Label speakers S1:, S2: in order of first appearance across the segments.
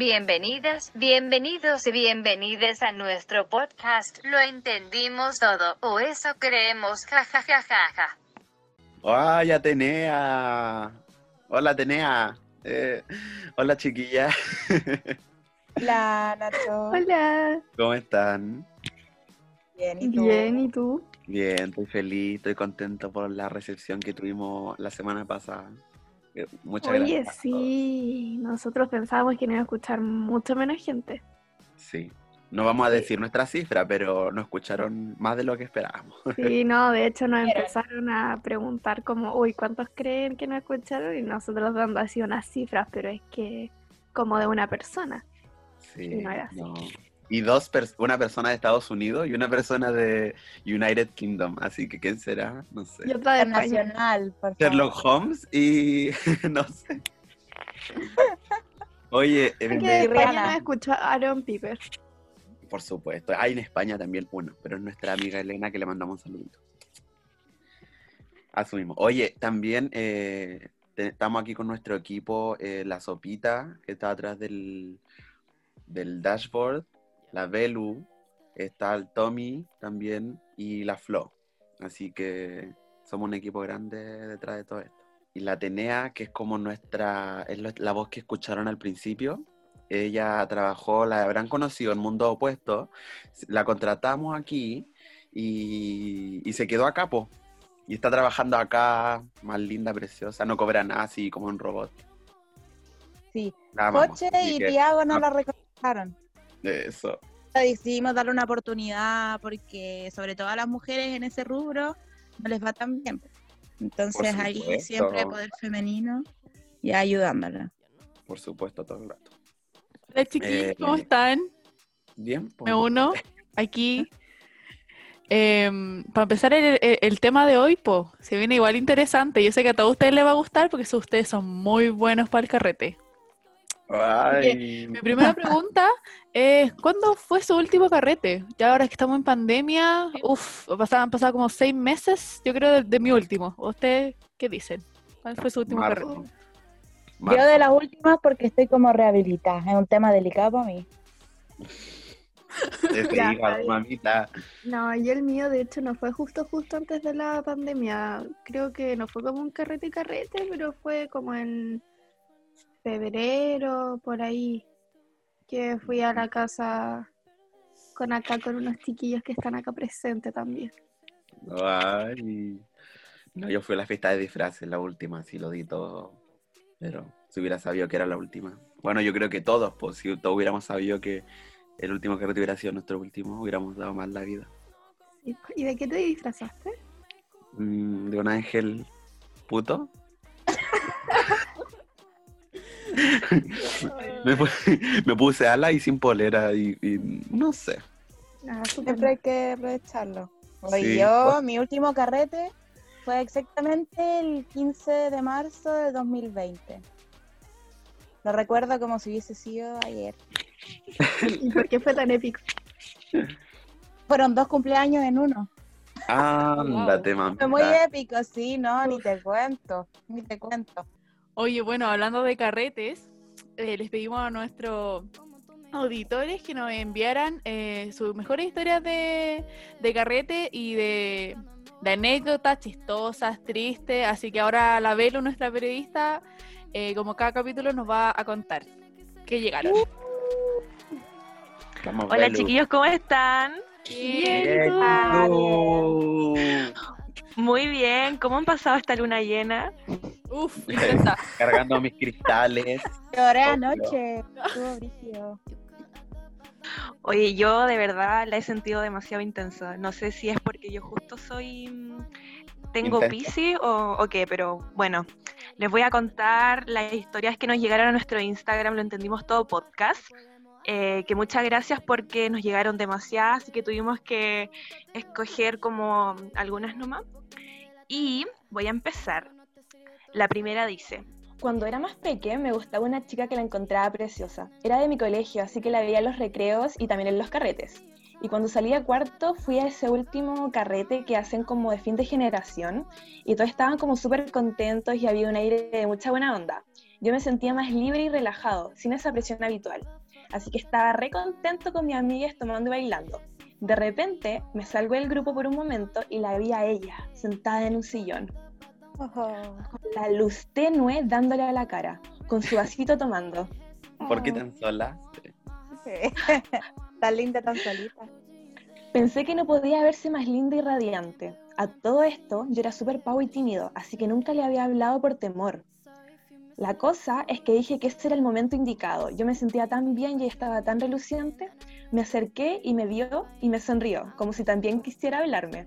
S1: Bienvenidas, bienvenidos y bienvenidas a nuestro podcast. Lo entendimos todo, o eso creemos, ja ja ja ja ja.
S2: ¡Ay, Atenea! Hola, Atenea. Eh, hola, chiquilla.
S3: Hola, Nacho.
S4: Hola.
S2: ¿Cómo están?
S3: Bien, ¿y tú?
S4: Bien, ¿y tú?
S2: Bien, estoy feliz, estoy contento por la recepción que tuvimos la semana pasada. Muchas
S4: Oye,
S2: gracias.
S4: sí, nosotros pensábamos que nos iba a escuchar mucho menos gente.
S2: Sí. No vamos a decir nuestra cifra, pero nos escucharon más de lo que esperábamos.
S4: Sí, no, de hecho nos empezaron a preguntar como, uy, ¿cuántos creen que nos escucharon? Y nosotros dando así unas cifras, pero es que como de una persona.
S2: Sí,
S4: Y no era así.
S2: no. Y dos, pers- una persona de Estados Unidos y una persona de United Kingdom. Así que, ¿quién será? No sé.
S4: Y otra de España.
S3: Internacional, por favor.
S2: Sherlock Holmes y no sé. Oye,
S4: que
S2: de-
S4: España nos Aaron Piper.
S2: por supuesto, hay en España también uno, pero es nuestra amiga Elena que le mandamos un saludito. Asumimos. Oye, también eh, te- estamos aquí con nuestro equipo, eh, la Sopita, que está atrás del, del dashboard, la Belu, está el Tommy también y la Flo. Así que somos un equipo grande detrás de todo esto. Y la Atenea, que es como nuestra, es la voz que escucharon al principio. Ella trabajó, la habrán conocido en Mundo Opuesto. La contratamos aquí y, y se quedó acá, po. Y está trabajando acá, más linda, preciosa. No cobra nada, así como un robot.
S3: Sí. Coche y Tiago no la recomendaron.
S2: Eso.
S3: Decidimos darle una oportunidad porque sobre todo a las mujeres en ese rubro no les va tan bien. Entonces ahí siempre poder femenino y ayudándola.
S2: Por supuesto, todo el rato.
S5: Hola chiquillos,
S2: Eh,
S5: ¿cómo están?
S2: Bien, po.
S5: Me uno aquí. Em, para empezar el, el- el tema de hoy, po, se viene igual interesante. Yo sé que a todos ustedes les va a gustar porque ustedes son muy buenos para el carrete.
S2: Ay,
S5: Mi primera pregunta es, ¿cuándo fue su último carrete? Ya ahora que estamos en pandemia, uff, han pasado como seis meses, yo creo, de, de mi último. ¿Ustedes qué dicen? ¿Cuál fue su último
S2: Marzo.
S5: carrete?
S3: Yo de las últimas porque estoy como rehabilitada. Es un tema delicado para mí.
S4: Ya,
S2: hígado, mamita.
S4: No, y el mío de hecho no fue justo justo antes de la pandemia. Creo que no fue como un carrete carrete, pero fue como en febrero, por ahí, que fui a la casa con acá con unos chiquillos que están acá presentes también.
S2: Ay. No, yo fui a la fiesta de disfraces, la última, sí lo di todo. Pero si hubiera sabido que era la última. Bueno, yo creo que todos, pues si todos hubiéramos sabido que el último carrete hubiera sido nuestro último, hubiéramos dado más la vida.
S4: ¿Y y de qué te disfrazaste?
S2: Mm, de un ángel puto. me, me puse ala y sin polera y, y no sé.
S4: Ah,
S3: Siempre hay que aprovecharlo.
S2: Sí,
S3: yo,
S2: pues.
S3: mi último carrete fue exactamente el 15 de marzo de 2020. Lo recuerdo como si hubiese sido ayer.
S4: ¿Y por qué fue tan épico?
S3: Fueron dos cumpleaños en uno.
S2: Ándate,
S3: Fue muy épico, sí, no, ni te cuento, ni te cuento.
S5: Oye, bueno, hablando de carretes, eh, les pedimos a nuestros auditores que nos enviaran eh, sus mejores historias de, de carrete y de, de anécdotas chistosas, tristes. Así que ahora la Velo, nuestra periodista, eh, como cada capítulo nos va a contar que llegaron.
S2: Vamos,
S6: Hola
S2: Belu.
S6: chiquillos, ¿cómo están?
S5: Bien,
S2: Bien.
S6: Muy bien, ¿cómo han pasado esta luna llena?
S5: Uf, intensa.
S2: Cargando mis cristales.
S3: Lloré
S2: Obvio.
S3: anoche, estuvo brígido.
S6: Oye, yo de verdad la he sentido demasiado intensa. No sé si es porque yo justo soy... mm, Tengo. Pisces o, o qué, pero bueno, les voy a contar las historias que nos llegaron a nuestro Instagram, lo entendimos todo podcast. Eh, que muchas gracias porque nos llegaron demasiadas y que tuvimos que escoger como algunas nomás. Y voy a empezar. La primera dice,
S7: Cuando era más pequeña me gustaba una chica que la encontraba preciosa. Era de mi colegio, así que la veía en los recreos y también en los carretes. Y cuando salí a cuarto fui a ese último carrete que hacen como de fin de generación y todos estaban como súper contentos y había un aire de mucha buena onda.
S6: yo me sentía más libre y relajado, sin esa presión habitual. Así que estaba re contento con mis amigas tomando y bailando. De repente me salgo del grupo por un momento y la vi a ella, sentada en un sillón, la luz tenue dándole a la cara, con su vasito tomando.
S2: ¿Por qué tan sola?
S3: tan linda, tan solita.
S6: Pensé que no podía verse más linda y radiante. A todo esto, yo era súper pavo y tímido, así que nunca le había hablado por temor. La cosa es que dije que ese era el momento indicado. Yo me sentía tan bien y estaba tan reluciente. Me acerqué y me vio y me sonrió, como si también quisiera hablarme.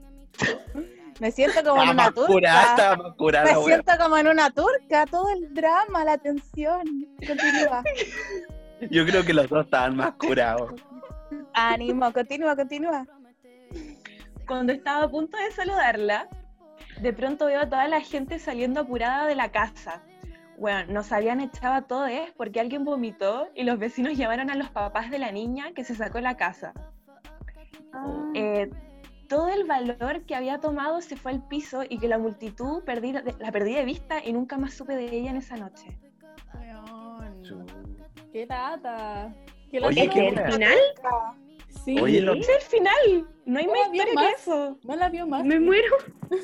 S3: Me siento como en
S2: Estaba
S3: una
S2: más curada,
S3: turca.
S2: estaba más curada,
S3: Me
S2: wea.
S3: siento como en una turca, todo el drama, la tensión. Continúa.
S2: Yo creo que los dos estaban más curados.
S3: Ánimo, continúa, continúa.
S6: Cuando estaba a punto de saludarla, de pronto veo a toda la gente saliendo apurada de la casa. Bueno, nos habían echado a todos porque alguien vomitó y los vecinos llamaron a los papás de la niña que se sacó de la casa. Eh, todo el valor que había tomado se fue al piso y que la multitud perdí, la perdí de vista y nunca más supe de ella en esa noche.
S8: Qué lata. Qué
S2: Oye, qué
S9: ¿El final?
S8: Sí.
S2: Oye, lo-
S6: es el final, no hay
S8: No
S6: más historia que eso.
S8: No la vio más.
S9: Me muero.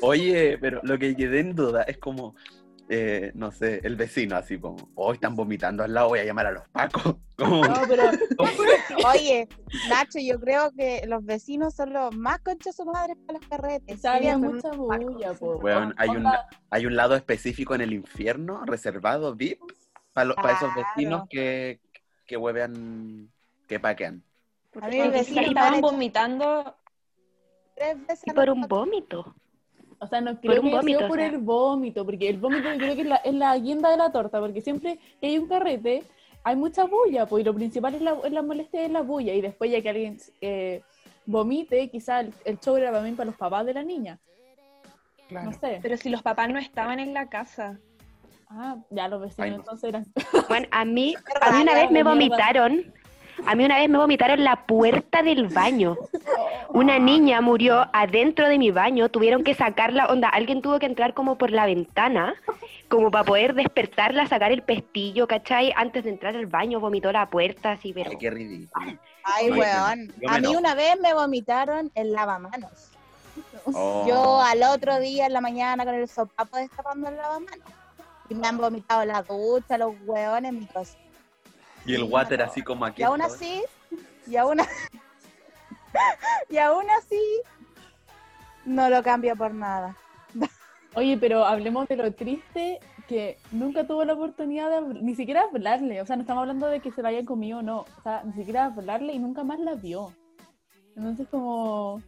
S2: Oye, pero lo que quedé en duda es como, eh, no sé, el vecino así como, hoy están vomitando al lado, voy a llamar a los pacos.
S8: No, pero
S3: Oye, Nacho, yo creo que los vecinos son los más conchas su madre para los carretes.
S8: había
S3: Sí,
S8: mucha bulla, po.
S2: Weón, hay un, hay un lado específico en el infierno, reservado, VIP, para, esos vecinos
S3: Claro.
S2: que, que huevean, que paquean.
S3: A mí
S6: estaban vomitando
S3: tres veces
S9: Y por un vómito.
S8: O sea, no creo
S9: un
S8: que haya sido
S9: vómito,
S8: por
S9: o sea.
S8: el vómito, porque el vómito yo creo que es la, es la guinda de la torta, porque siempre que hay un carrete hay mucha bulla, pues, y lo principal es la, es la molestia es la bulla, y después ya que alguien eh, vomite, quizá el, el show era también para los papás de la niña. No sé.
S6: Pero si los papás no estaban en la casa.
S8: Ah, ya los vecinos
S2: Ay, no.
S8: entonces eran...
S9: Bueno, a mí, a mí una vez me
S8: mierda.
S9: vomitaron. A mí una vez me vomitaron la puerta del baño. Una niña murió adentro de mi baño, tuvieron que sacarla, onda, alguien tuvo que entrar como por la ventana, como para poder despertarla, sacar el pestillo, ¿cachai? Antes de entrar al baño vomitó la puerta, así, pero...
S2: Ay, qué ridículo.
S3: Ay,
S2: Ay,
S3: weón. A mí una vez me vomitaron el lavamanos.
S2: Oh.
S3: Yo al otro día en la mañana con el sopapo destapando el lavamanos. Y me han vomitado la ducha, los weones, mi cosa.
S2: Y el water así como aquí.
S3: Y aún así, y aún, a- y aún así, no lo cambio por nada.
S8: Oye, pero hablemos de lo triste que nunca tuvo la oportunidad de ni siquiera hablarle. O sea, no estamos hablando de que se la hayan comido o no. O sea, ni siquiera hablarle y nunca más la vio. Entonces, como,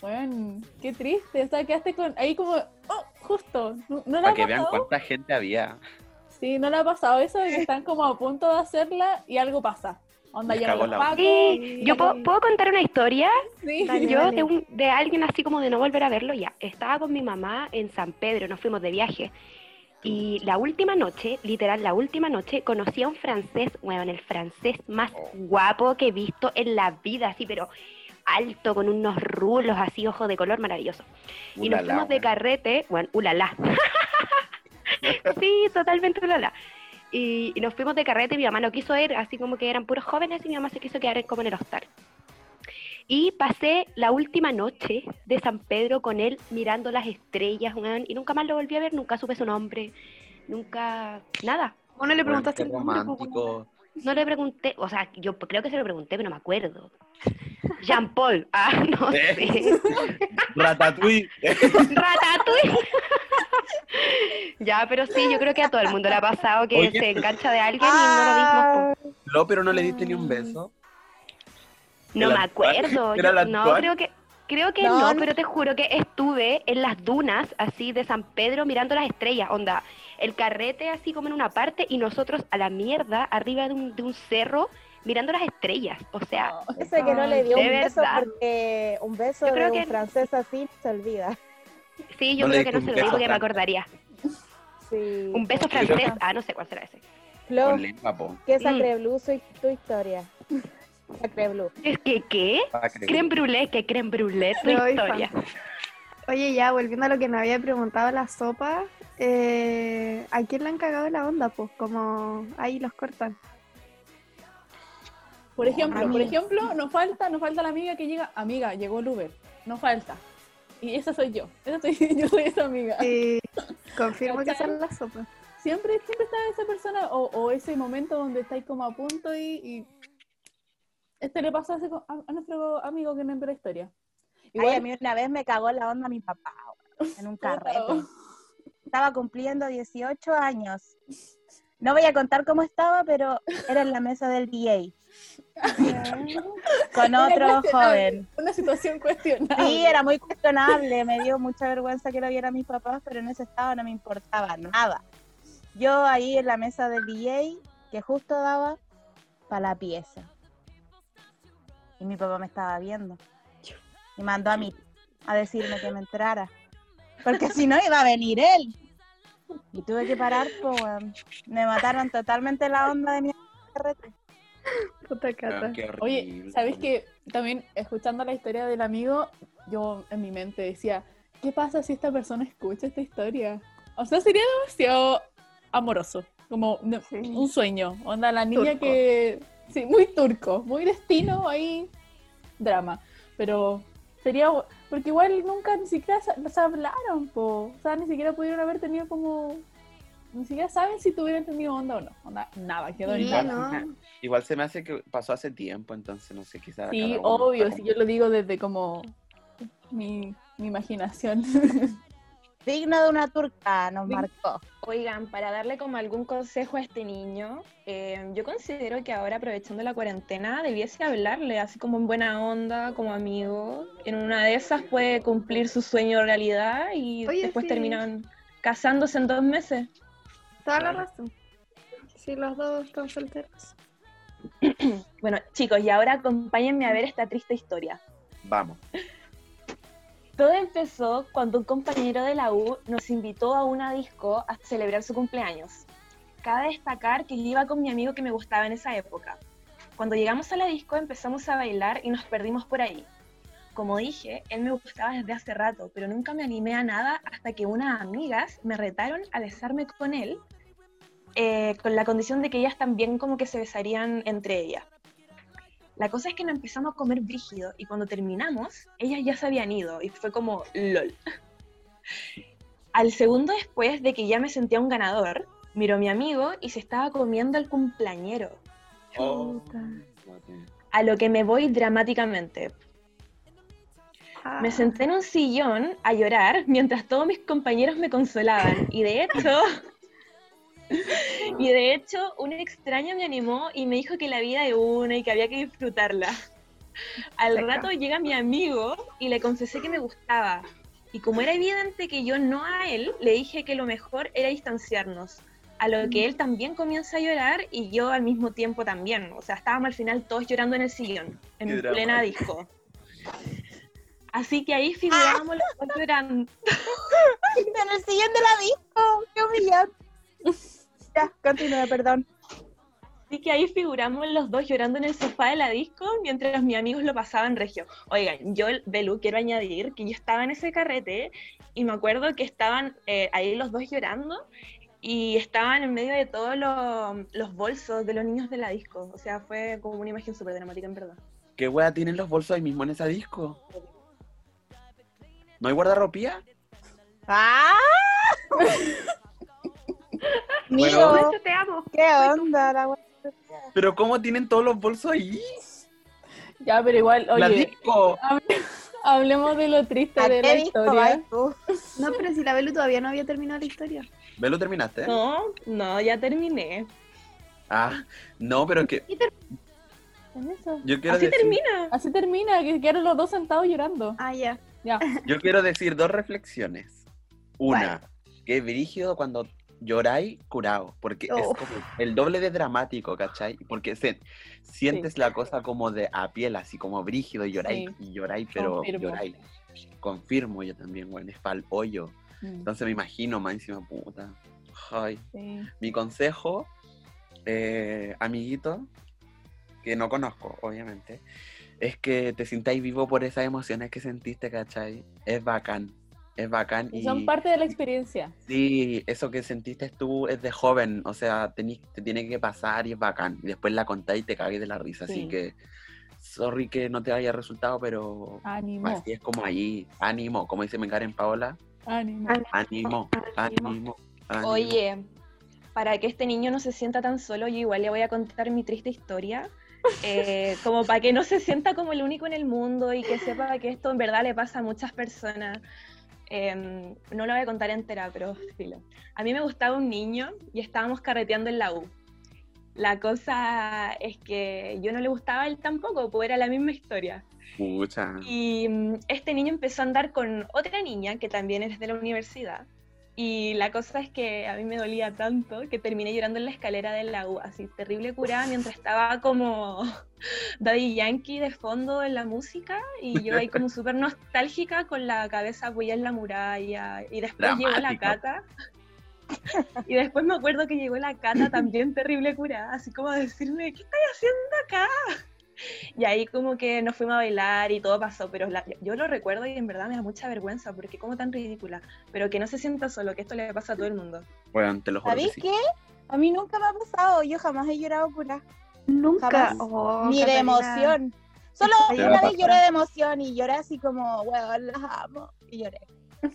S8: bueno, qué triste. O sea, quedaste con, ahí como, oh, justo. No, no la
S2: Para que vean cuánta gente había.
S8: Sí, no le ha pasado eso de que están como a punto de hacerla y algo pasa. Onda, llegan los
S2: la-
S8: pacos.
S9: Sí, yo puedo, ¿puedo contar una historia.
S8: Sí.
S6: Dale,
S9: Yo
S6: dale.
S9: de, un- de alguien así como de no volver a verlo ya. Estaba con mi mamá en San Pedro, nos fuimos de viaje. Y la última noche, literal, la última noche, conocí a un francés, bueno, el francés más guapo que he visto en la vida, así, pero alto, con unos rulos así, ojos de color maravilloso. y nos fuimos de carrete, bueno, ulala. sí, totalmente ulala. Y, y nos fuimos de carrete, mi mamá no quiso ir, así como que eran puros jóvenes, y mi mamá se quiso quedar en- como en el hostal. Y pasé la última noche de San Pedro con él mirando las estrellas, weón, y nunca más lo volví a ver, nunca supe su nombre, nunca, nada. ¿Vos no le preguntaste el nombre,
S2: romántico.
S9: No le pregunté, o sea, yo creo que se lo pregunté, pero no me acuerdo. Jean Paul, ah, no
S2: ¿Eh?
S9: sé.
S2: Ratatouille.
S9: Ratatouille. Ya, pero sí, yo creo que a todo el mundo le ha pasado que
S2: Oye.
S9: se engancha de alguien y no lo mismo. po.
S2: No, pero no le diste ni un beso.
S9: No
S2: ¿Era
S9: me acuerdo.
S2: ¿Era
S9: yo- no,
S2: actual?
S9: creo que creo que
S3: No,
S9: no,
S3: no.
S9: pero te juro que estuve en las dunas así de San Pedro mirando las estrellas, onda, el carrete así como en una parte y nosotros a la mierda arriba de un, de un cerro mirando las estrellas. O sea,
S3: Ese que no le dio
S9: De
S3: un beso
S9: verdad.
S3: porque un beso
S9: Yo
S3: de un
S9: que-
S3: francés así se olvida.
S9: Sí, yo
S2: No
S9: creo que no se lo digo porque me acordaría.
S3: Sí.
S9: Un beso
S2: creo
S9: francés,
S3: que-
S9: ah, no sé cuál será ese.
S3: Flo. ¿qué
S9: Mm.
S3: sacre blue soy tu historia? Sacre blue.
S9: Es que, ¿qué? Creme brûlée, que creme brûlée tu historia.
S4: Oye, ya volviendo a lo que me había preguntado la sopa, eh, ¿a quién le han cagado la onda? Pues como ahí los cortan.
S5: Por ejemplo, por ejemplo, nos falta, nos falta la amiga que llega, amiga, llegó el Uber, nos falta. Y esa soy yo, esa soy, yo soy esa amiga.
S4: Sí, confirmo que son las sopas.
S5: Siempre, siempre está esa persona o, o ese momento donde estáis como a punto y, y este le pasó a, ese a- a nuestro amigo que nos envió la historia.
S3: Ay, a mí una vez me cagó la onda mi papá en un carrete. Estaba cumpliendo 18 años. No voy a contar cómo estaba, pero era en la mesa del DJ con otro joven.
S5: Una situación cuestionable.
S3: Sí, era muy cuestionable. Me dio mucha vergüenza que lo vieran mis papás, pero en ese estado no me importaba nada. Yo ahí en la mesa del DJ, que justo daba para la pieza. Y mi papá me estaba viendo. Y mandó a mí a decirme que me entrara. Porque si no iba a venir él. Y tuve que parar, pues weón. me mataron totalmente la onda de mi carrete.
S4: Puta cata.
S2: Ah, qué
S5: Oye. ¿sabes que También escuchando la historia del amigo, yo en mi mente decía, ¿qué pasa si esta persona escucha esta historia? O sea, sería demasiado amoroso, como
S4: Sí.
S5: un sueño. Onda, la niña
S4: Turco.
S5: que... Sí, muy turco, muy destino, ahí drama. Pero sería... Porque igual nunca ni siquiera se, se hablaron, po. O sea, ni siquiera pudieron haber tenido como... Ni siquiera saben si tuvieran tenido onda o no. Onda, nada, quedó en
S4: Sí,
S5: nada.
S4: no.
S2: Igual se me hace que pasó hace tiempo, entonces no sé, quizás.
S5: Sí, obvio, si
S2: como-
S5: yo lo digo desde como mi, mi imaginación.
S3: Digno de una turca nos marcó.
S6: Oigan, para darle como algún consejo a este niño, eh, yo considero que ahora aprovechando la cuarentena debiese hablarle así como en buena onda, como amigo. En una de esas puede cumplir su sueño realidad y
S4: Oye,
S6: después
S4: sí.
S6: terminan casándose en dos meses.
S4: Toda la razón. Sí, los dos están solteros.
S6: Bueno, chicos, y ahora acompáñenme a ver esta triste historia.
S2: Vamos.
S6: Todo empezó cuando un compañero de la U nos invitó a una disco a celebrar su cumpleaños. Cabe destacar que iba con mi amigo que me gustaba en esa época. Cuando llegamos a la disco empezamos a bailar y nos perdimos por ahí. Como dije, él me gustaba desde hace rato, pero nunca me animé a nada hasta que unas amigas me retaron a besarme con él, eh, con la condición de que ellas también como que se besarían entre ellas. La cosa es que nos empezamos a comer brígido y cuando terminamos, ellas ya se habían ido y fue como lol. Al segundo después de que ya me sentía un ganador, miró a mi amigo y se estaba comiendo al cumpleañero,
S2: Oh,
S6: a lo que me voy dramáticamente.
S4: Ah,
S6: Me senté en un sillón a llorar mientras todos mis compañeros me consolaban y de hecho, y de hecho un extraño me animó y me dijo que la vida es una y que había que disfrutarla. Al
S4: Seca.
S6: rato llega mi amigo y le confesé que me gustaba. Y como era evidente que yo no a él, le dije que lo mejor era distanciarnos. A lo que él también comienza a llorar y yo al mismo tiempo también. O sea, estábamos al final todos llorando en el sillón, en
S2: Qué
S6: plena disco. Así que ahí figurábamos los dos llorando.
S3: En el sillón de la disco. Qué humillante. Ya, continúa, perdón.
S6: Así que ahí figuramos los dos llorando en el sofá de la disco mientras mis amigos lo pasaban regio. Oigan, yo, Belu, quiero añadir que yo estaba en ese carrete y me acuerdo que estaban eh, ahí los dos llorando y estaban en medio de todos los, los bolsos de los niños de la disco. O sea, fue como una imagen súper dramática, en verdad.
S2: ¿Qué wea tienen los bolsos ahí mismo en esa disco? ¿No hay guardarropía?
S3: ¡Ah!
S2: Bueno.
S3: Migo,
S4: Yo te amo.
S3: ¿qué onda? La?
S2: ¿Pero cómo tienen todos los bolsos ahí?
S5: ya, pero igual,
S2: ¡La
S5: oye,
S2: disco!
S5: hable- hablemos de lo triste
S3: ¿A
S5: de la
S3: qué disco
S5: historia.
S4: No, pero si la Belu todavía no había terminado la historia.
S2: ¿Ve lo terminaste?
S6: No, no, ya terminé.
S2: Ah, no, pero que
S5: En eso.
S2: yo quiero
S6: Así
S2: decir,
S6: termina.
S5: Así termina, que quedaron los dos sentados llorando.
S4: Ah, ya.
S5: Ya.
S2: yo quiero decir dos reflexiones. Una, que es brígido cuando lloráis curado, porque es
S4: Oh.
S2: como el doble de dramático, ¿cachai? Porque se, sientes la cosa como de a piel, así como brígido, y lloráis,
S5: Sí.
S2: y lloráis, pero
S5: Confirmo.
S2: lloráis. Confirmo yo también, bueno, es pa'l hoyo.
S5: Mm,
S2: Entonces me imagino, más encima, puta. Ay.
S5: sí.
S2: Mi consejo, eh, amiguito, que no conozco, obviamente, es que te sintáis vivo por esas emociones que sentiste, ¿cachai? Es bacán. Es bacán.
S5: Y son parte de la experiencia.
S2: Sí, eso que sentiste tú es de joven, o sea, te tiene que pasar y es bacán. Y después la contáis y te cagues de la risa,
S5: Sí.
S2: así que sorry que no te haya resultado, pero
S5: Ánimo,
S2: así es como ahí, ánimo, como dice Karen Paola,
S5: ánimo.
S2: ánimo, ánimo, ánimo.
S6: Oye, para que este niño no se sienta tan solo, yo igual le voy a contar mi triste historia. eh, como para que no se sienta como el único en el mundo y que sepa que esto en verdad le pasa a muchas personas. Em, no lo voy a contar entera, pero filo. A mí me gustaba un niño y estábamos carreteando en la U. La cosa es que yo no le gustaba a él tampoco, pues era la misma historia.
S2: Pucha.
S6: Y mm, este niño empezó a andar con otra niña que también es de la universidad. Y la cosa es que a mí me dolía tanto que terminé llorando en la escalera de la U, así terrible curada, mientras estaba como Daddy Yankee de fondo en la música y yo ahí como súper nostálgica con la cabeza apoyada en la muralla. Y después llegó la cata. Y después me acuerdo que llegó la cata también terrible curada, así como a decirme, ¿qué estás haciendo acá? Y ahí como que nos fuimos a bailar y todo pasó, pero la- yo lo recuerdo y en verdad me da mucha vergüenza porque como tan ridícula, pero que no se sienta solo, que esto le pasa a todo el mundo.
S2: Bueno, te lo juro que
S3: ¿Sabéis
S2: sí.
S3: qué? A mí nunca me ha pasado, yo jamás he llorado pura,
S4: Nunca.
S3: Jamás.
S4: Oh,
S3: ni de emoción. Solo una vez lloré de emoción y lloré así como, weón, las amo. Y lloré.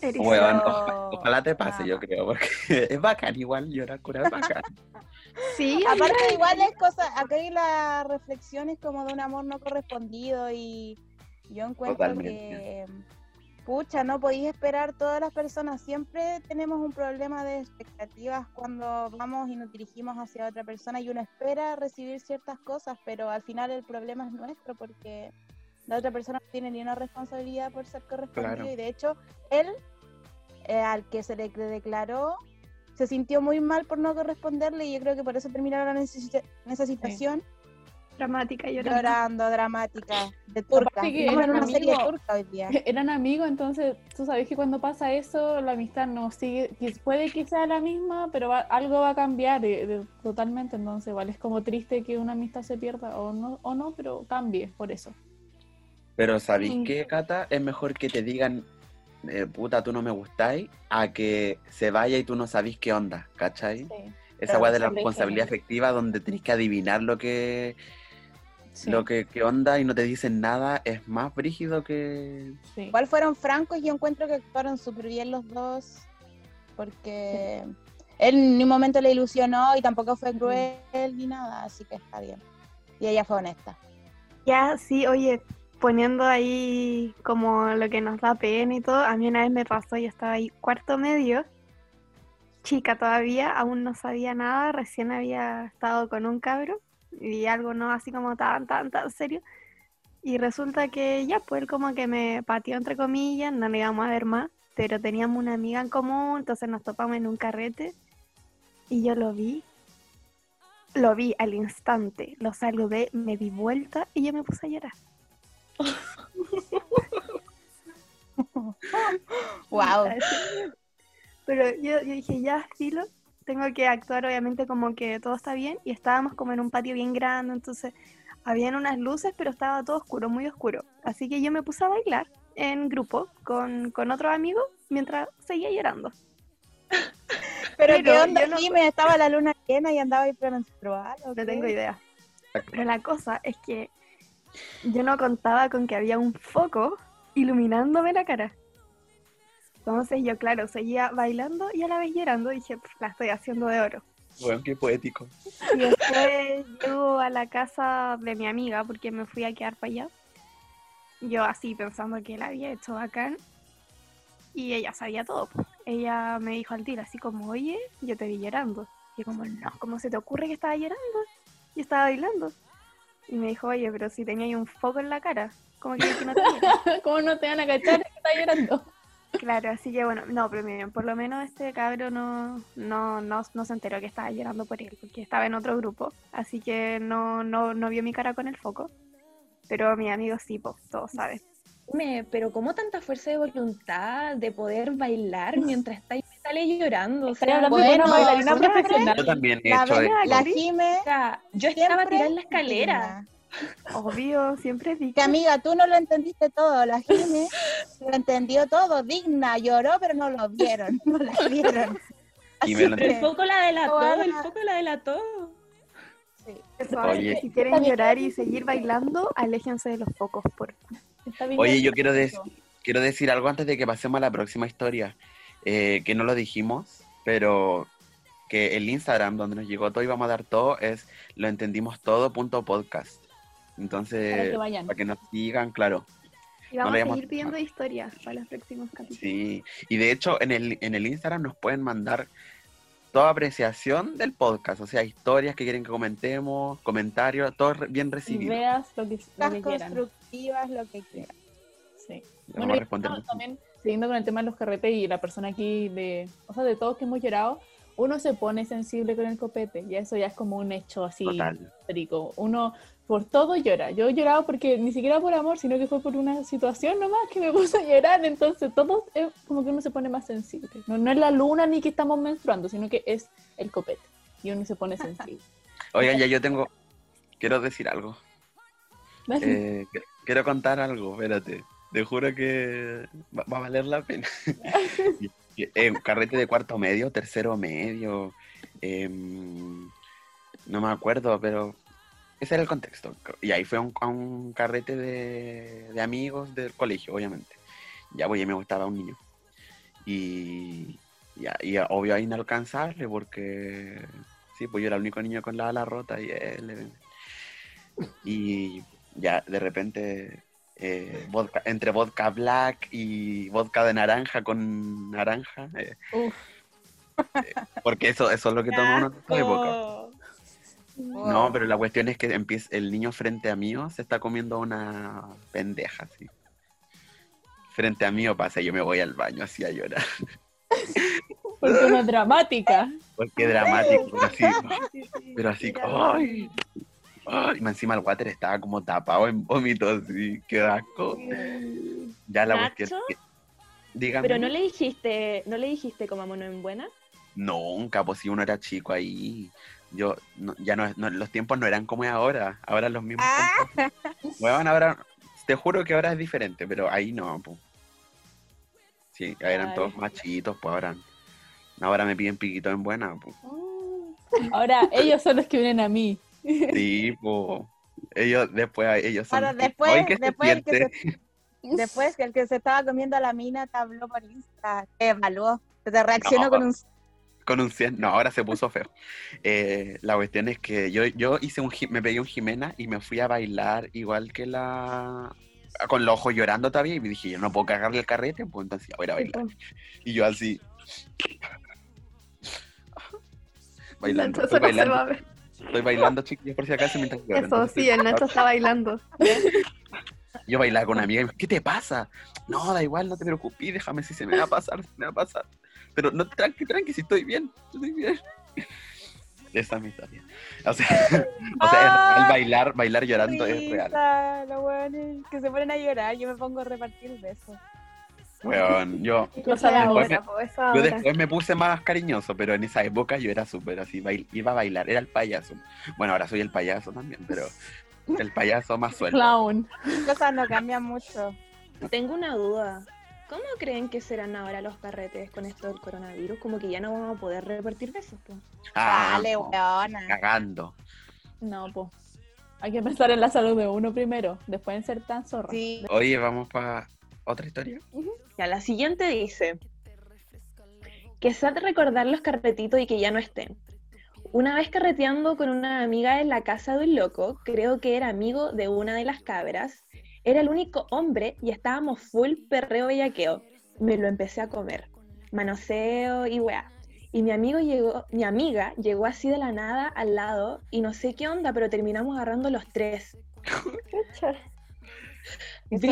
S4: Eres-
S2: Weón,
S3: Pero-
S2: oja- ojalá te pase, yo creo, porque es bacán igual llorar cura es bacán.
S4: Sí,
S3: Aparte, igual es cosa, acá hay la reflexión es como de un amor no correspondido y yo encuentro
S2: Totalmente.
S3: que, pucha, no podéis esperar todas las personas. Siempre tenemos un problema de expectativas cuando vamos y nos dirigimos hacia otra persona y uno espera recibir ciertas cosas, pero al final el problema es nuestro porque la otra persona no tiene ni una responsabilidad por ser correspondido
S2: Claro.
S3: y de hecho él, eh, al que se le declaró, se sintió muy mal por no corresponderle y yo creo que por eso terminaron en esa situ- en esa situación
S4: dramática llorando.
S3: llorando, dramática, de turca.
S5: Que eran
S3: una serie
S5: amigos.
S3: turca hoy día.
S5: Eran amigos, entonces tú sabes que cuando pasa eso, la amistad no sigue, que puede que sea la misma, pero va- algo va a cambiar eh, de- totalmente, entonces igual es como triste que una amistad se pierda o no, o no pero cambie por eso.
S2: Pero ¿sabéis
S4: Mm.
S2: qué, Cata? Es mejor que te digan, eh, puta, tú no me gustáis, a que se vaya y tú no sabís qué onda, ¿cachai? Esa
S3: Claro,
S2: weá de la responsabilidad afectiva donde tenés que adivinar lo que,
S5: Sí,
S2: lo que, qué onda y no te dicen nada es más brígido que...
S5: sí.
S3: Igual fueron francos y yo encuentro que actuaron súper bien los dos porque él en ningún momento le ilusionó y tampoco fue cruel ni nada, así que está bien. Y ella fue honesta.
S4: Ya, sí, oye, poniendo ahí como lo que nos da pena y todo, a mí una vez me pasó, yo estaba ahí cuarto medio, chica todavía, aún no sabía nada, recién había estado con un cabro y algo no así como tan, tan, tan serio. Y resulta que ya, pues él como que me pateó entre comillas, no le íbamos a ver más, pero teníamos una amiga en común, entonces nos topamos en un carrete y yo lo vi lo vi al instante, lo saludé, me di vuelta y yo me puse a llorar.
S3: Wow.
S4: Pero yo, yo dije, ya, filo, tengo que actuar obviamente como que todo está bien y estábamos como en un patio bien grande, entonces habían unas luces, pero estaba todo oscuro, muy oscuro. Así que yo me puse a bailar en grupo con, con otros amigos mientras seguía llorando.
S3: Pero,
S4: Pero
S3: ¿qué onda,
S4: yo no-
S3: Jime? ¿Estaba la luna llena y andaba ahí premenstrual?
S4: No tengo idea. Pero la cosa es que yo no contaba con que había un foco iluminándome la cara. Entonces yo, claro, seguía bailando y a la vez llorando. Dije, "Pf, la estoy haciendo de oro.
S2: Bueno, qué poético.
S4: Y después llego a la casa de mi amiga porque me fui a quedar para allá. Yo así pensando que la había hecho bacán. Y ella sabía todo. Ella me dijo al tiro así como, oye, yo te vi llorando. Y yo como, no, ¿cómo se te ocurre que estaba llorando? Y estaba bailando. Y me dijo, oye, pero si tenía ahí un foco en la cara. Como que, que no tenía.
S5: ¿Cómo no te van a cachar que está llorando?
S4: Claro, así que bueno, no, pero miren, por lo menos este cabro no, no, no, no se enteró que estaba llorando por él, porque estaba en otro grupo, así que no, no, no vio mi cara con el foco. Pero mi amigo sí, pues, todos saben.
S6: Me, pero ¿cómo tanta fuerza de voluntad de poder bailar mientras estáis sale llorando? O sea,
S5: hablando de
S3: bueno,
S5: una bailarina
S3: siempre-
S5: profesional.
S2: Yo también he
S3: La,
S2: hecho esto.
S3: la Jime
S6: o sea, yo estaba tirada en la escalera.
S3: digna.
S4: Obvio, siempre he
S3: Que amiga, tú no lo entendiste todo, la Jime lo entendió todo, digna, lloró, pero no lo vieron, no la vieron.
S2: Y me lo
S6: El foco la delató, el foco la delató.
S3: Sí.
S4: Eso,
S2: Oye.
S4: Si quieren llorar y seguir bailando, aléjense de los focos, por
S2: Oye, yo quiero, dec- quiero decir algo antes de que pasemos a la próxima historia, eh, que no lo dijimos, pero que el Instagram donde nos llegó todo y vamos a dar todo es lo entendimos todo punto podcast. Entonces,
S5: Para que vayan.
S2: para que nos sigan, claro.
S4: Y vamos a seguir pidiendo historias para los próximos capítulos.
S2: Sí. Y de hecho, en el, en el Instagram nos pueden mandar toda apreciación del podcast, o sea, historias que quieren que comentemos, comentarios, todo bien recibido.
S5: veas lo que, lo
S3: Las
S5: que quieran.
S3: constructivas, lo que quieran.
S5: Sí.
S2: Vamos
S5: Bueno,
S2: a
S5: y
S2: responder.
S5: no, también siguiendo con el tema de los carretes y la persona aquí de, o sea, de todos que hemos llorado, uno se pone sensible con el copete y eso ya es como un hecho así histórico. Uno por todo llora. Yo he llorado porque ni siquiera por amor, sino que fue por una situación nomás que me puso a llorar. Entonces todo es como que uno se pone más sensible. No, no es la luna ni que estamos menstruando, sino que es el copete. Y uno se pone sensible.
S2: Oigan, ya yo tengo, quiero decir algo. Eh, qu- quiero contar algo, espérate. Te juro que va, va a valer la pena. Y- y, eh, carrete de cuarto medio, tercero medio. em, no me acuerdo, pero ese era el contexto. Y ahí fue a un, a un carrete de, de amigos del colegio, obviamente. Ya, pues ya me gustaba un niño. Y, ya, y obvio inalcanzable porque sí, pues yo era el único niño con la ala rota y él. Y ya de repente eh, vodka- entre vodka black y vodka de naranja con naranja. eh,
S5: Uf.
S2: eh, porque eso, eso es lo que toma uno época. No, pero la cuestión es que empieza, el niño frente a mí se está comiendo una pendeja, así. Frente a mí pasa, yo me voy al baño así a llorar.
S5: Porque es dramática.
S2: Porque dramático, pero así, pero así, ¡ay! ¡Ay! Y encima el water estaba como tapado en vómito, así, qué asco. Ya la Dígame.
S6: Pero no le dijiste, no le dijiste comámonos en buena.
S2: Nunca, pues si uno era chico ahí. Yo, no- ya no, no- los tiempos no eran como es ahora. Ahora los mismos. ahora, te juro que ahora es diferente, pero ahí no, pues. Sí, eran
S5: Ay.
S2: todos machitos, pues ahora. Ahora me piden piquito en buena, pues.
S5: Ahora ellos son los que vienen a mí.
S2: Sí, pues. Ellos después, ellos son.
S3: Ahora,
S2: los que-
S3: después-
S2: "Ay, ¿qué se
S3: después el que se-
S2: siente?".
S3: Después que el que se estaba comiendo a la mina te habló por Insta, te evaluó, te reaccionó
S2: No.
S3: con un...
S2: Con un 100, no, ahora se puso feo. Eh, la cuestión es que yo, yo hice un, me pegué un Jimena y me fui a bailar igual que la... Con los ojos llorando todavía y me dije, yo no puedo cagarle el carrete, pues entonces ya voy a ir a bailar. Y yo así... Bailando, bailando,
S4: va a ver.
S2: Estoy bailando, chiquillos, por si acaso mientras.
S4: Eso
S2: Entonces,
S4: sí, el Nacho está bailando.
S2: Yo bailaba con una amiga y me dijo, ¿qué te pasa? No, da igual, no te preocupes, déjame si se me va a pasar, se me va a pasar. Pero no, tranqui, tranqui, si estoy bien, estoy bien. Esa es mi historia. O sea, o sea, es real bailar, bailar llorando es real.
S3: Risa, los weones que se ponen a llorar, yo me pongo a repartir besos.
S2: Weón, yo, Después
S5: ahora.
S2: me- yo después me puse más cariñoso, pero en esa época yo era súper así, bail- iba a bailar, era el payaso. Bueno, ahora soy el payaso también, pero el payaso más suelto.
S5: Clown.
S3: Las cosas no cambian mucho.
S6: Tengo una duda. ¿Cómo creen que serán ahora los carretes con esto del coronavirus? Como que ya no vamos a poder repartir besos. po.
S2: Ah,
S3: Dale,
S2: no,
S3: weona.
S2: cagando.
S5: No, pues. Hay que pensar en la salud de uno primero, después en ser tan zorra.
S3: Sí.
S2: Oye, vamos para otra historia.
S6: Ya, la siguiente dice que sad recordar los carretitos y que ya no estén. Una vez carreteando con una amiga en la casa de un loco, creo que era amigo de una de las cabras, era el único hombre y estábamos full perreo bellaqueo. Me lo empecé a comer, manoseo y weá. Y mi amigo llegó, mi amiga llegó así de la nada al lado y no sé qué onda, pero terminamos agarrando los tres.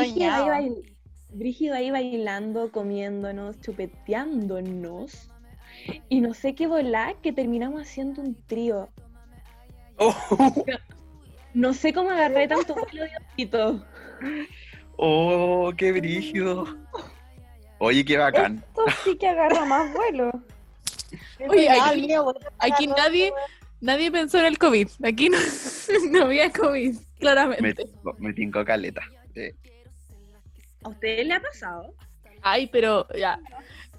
S6: Ahí, bail- Brígido ahí bailando, comiéndonos, chupeteándonos. Y no sé qué volá que terminamos haciendo un trío.
S2: Oh,
S6: No sé cómo agarré tanto vuelo Diosito.
S2: oh, qué brígido. Oye, qué bacán.
S4: Esto sí que agarra más vuelo.
S5: Oye, aquí, nadie, nadie pensó en el COVID. Aquí no, no había COVID.
S8: Claramente.
S2: Me me tincó caleta. Sí.
S10: ¿A ustedes le ha pasado?
S8: Ay, pero ya.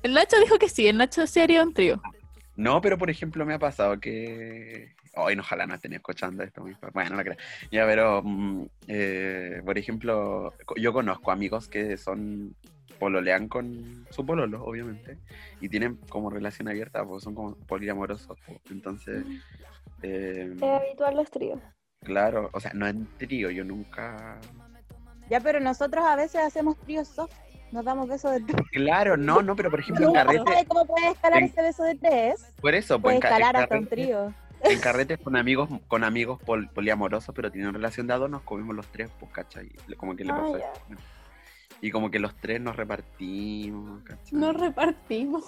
S8: El Nacho dijo que sí, el Nacho sí haría un trío.
S2: No, pero por ejemplo me ha pasado que... Ay, no, ojalá no estén escuchando esto. papás. Bueno, no creo. Ya, pero, mm, eh, por ejemplo, yo conozco amigos que son pololean con su pololo, obviamente, y tienen como relación abierta, pues son como poliamorosos. pues. Entonces, eh,
S4: Es habitual los tríos.
S2: claro, o sea, no en trío, yo nunca...
S3: Ya, pero nosotros a veces hacemos tríos soft. Nos damos besos de tres.
S2: Claro, no, no, pero por ejemplo en carrete,
S3: sabe cómo puede escalar
S2: en-
S3: ese beso de tres.
S2: por eso,
S3: Puede
S2: pues
S3: escalar hasta un trío.
S2: en carretes con amigos, con amigos pol- poliamorosos, pero tienen relación de a dos, nos comimos los tres, pues, ¿cachai? Como que le
S4: Ah,
S2: pasó. Y como que los tres nos repartimos, ¿cachai?
S5: Nos repartimos.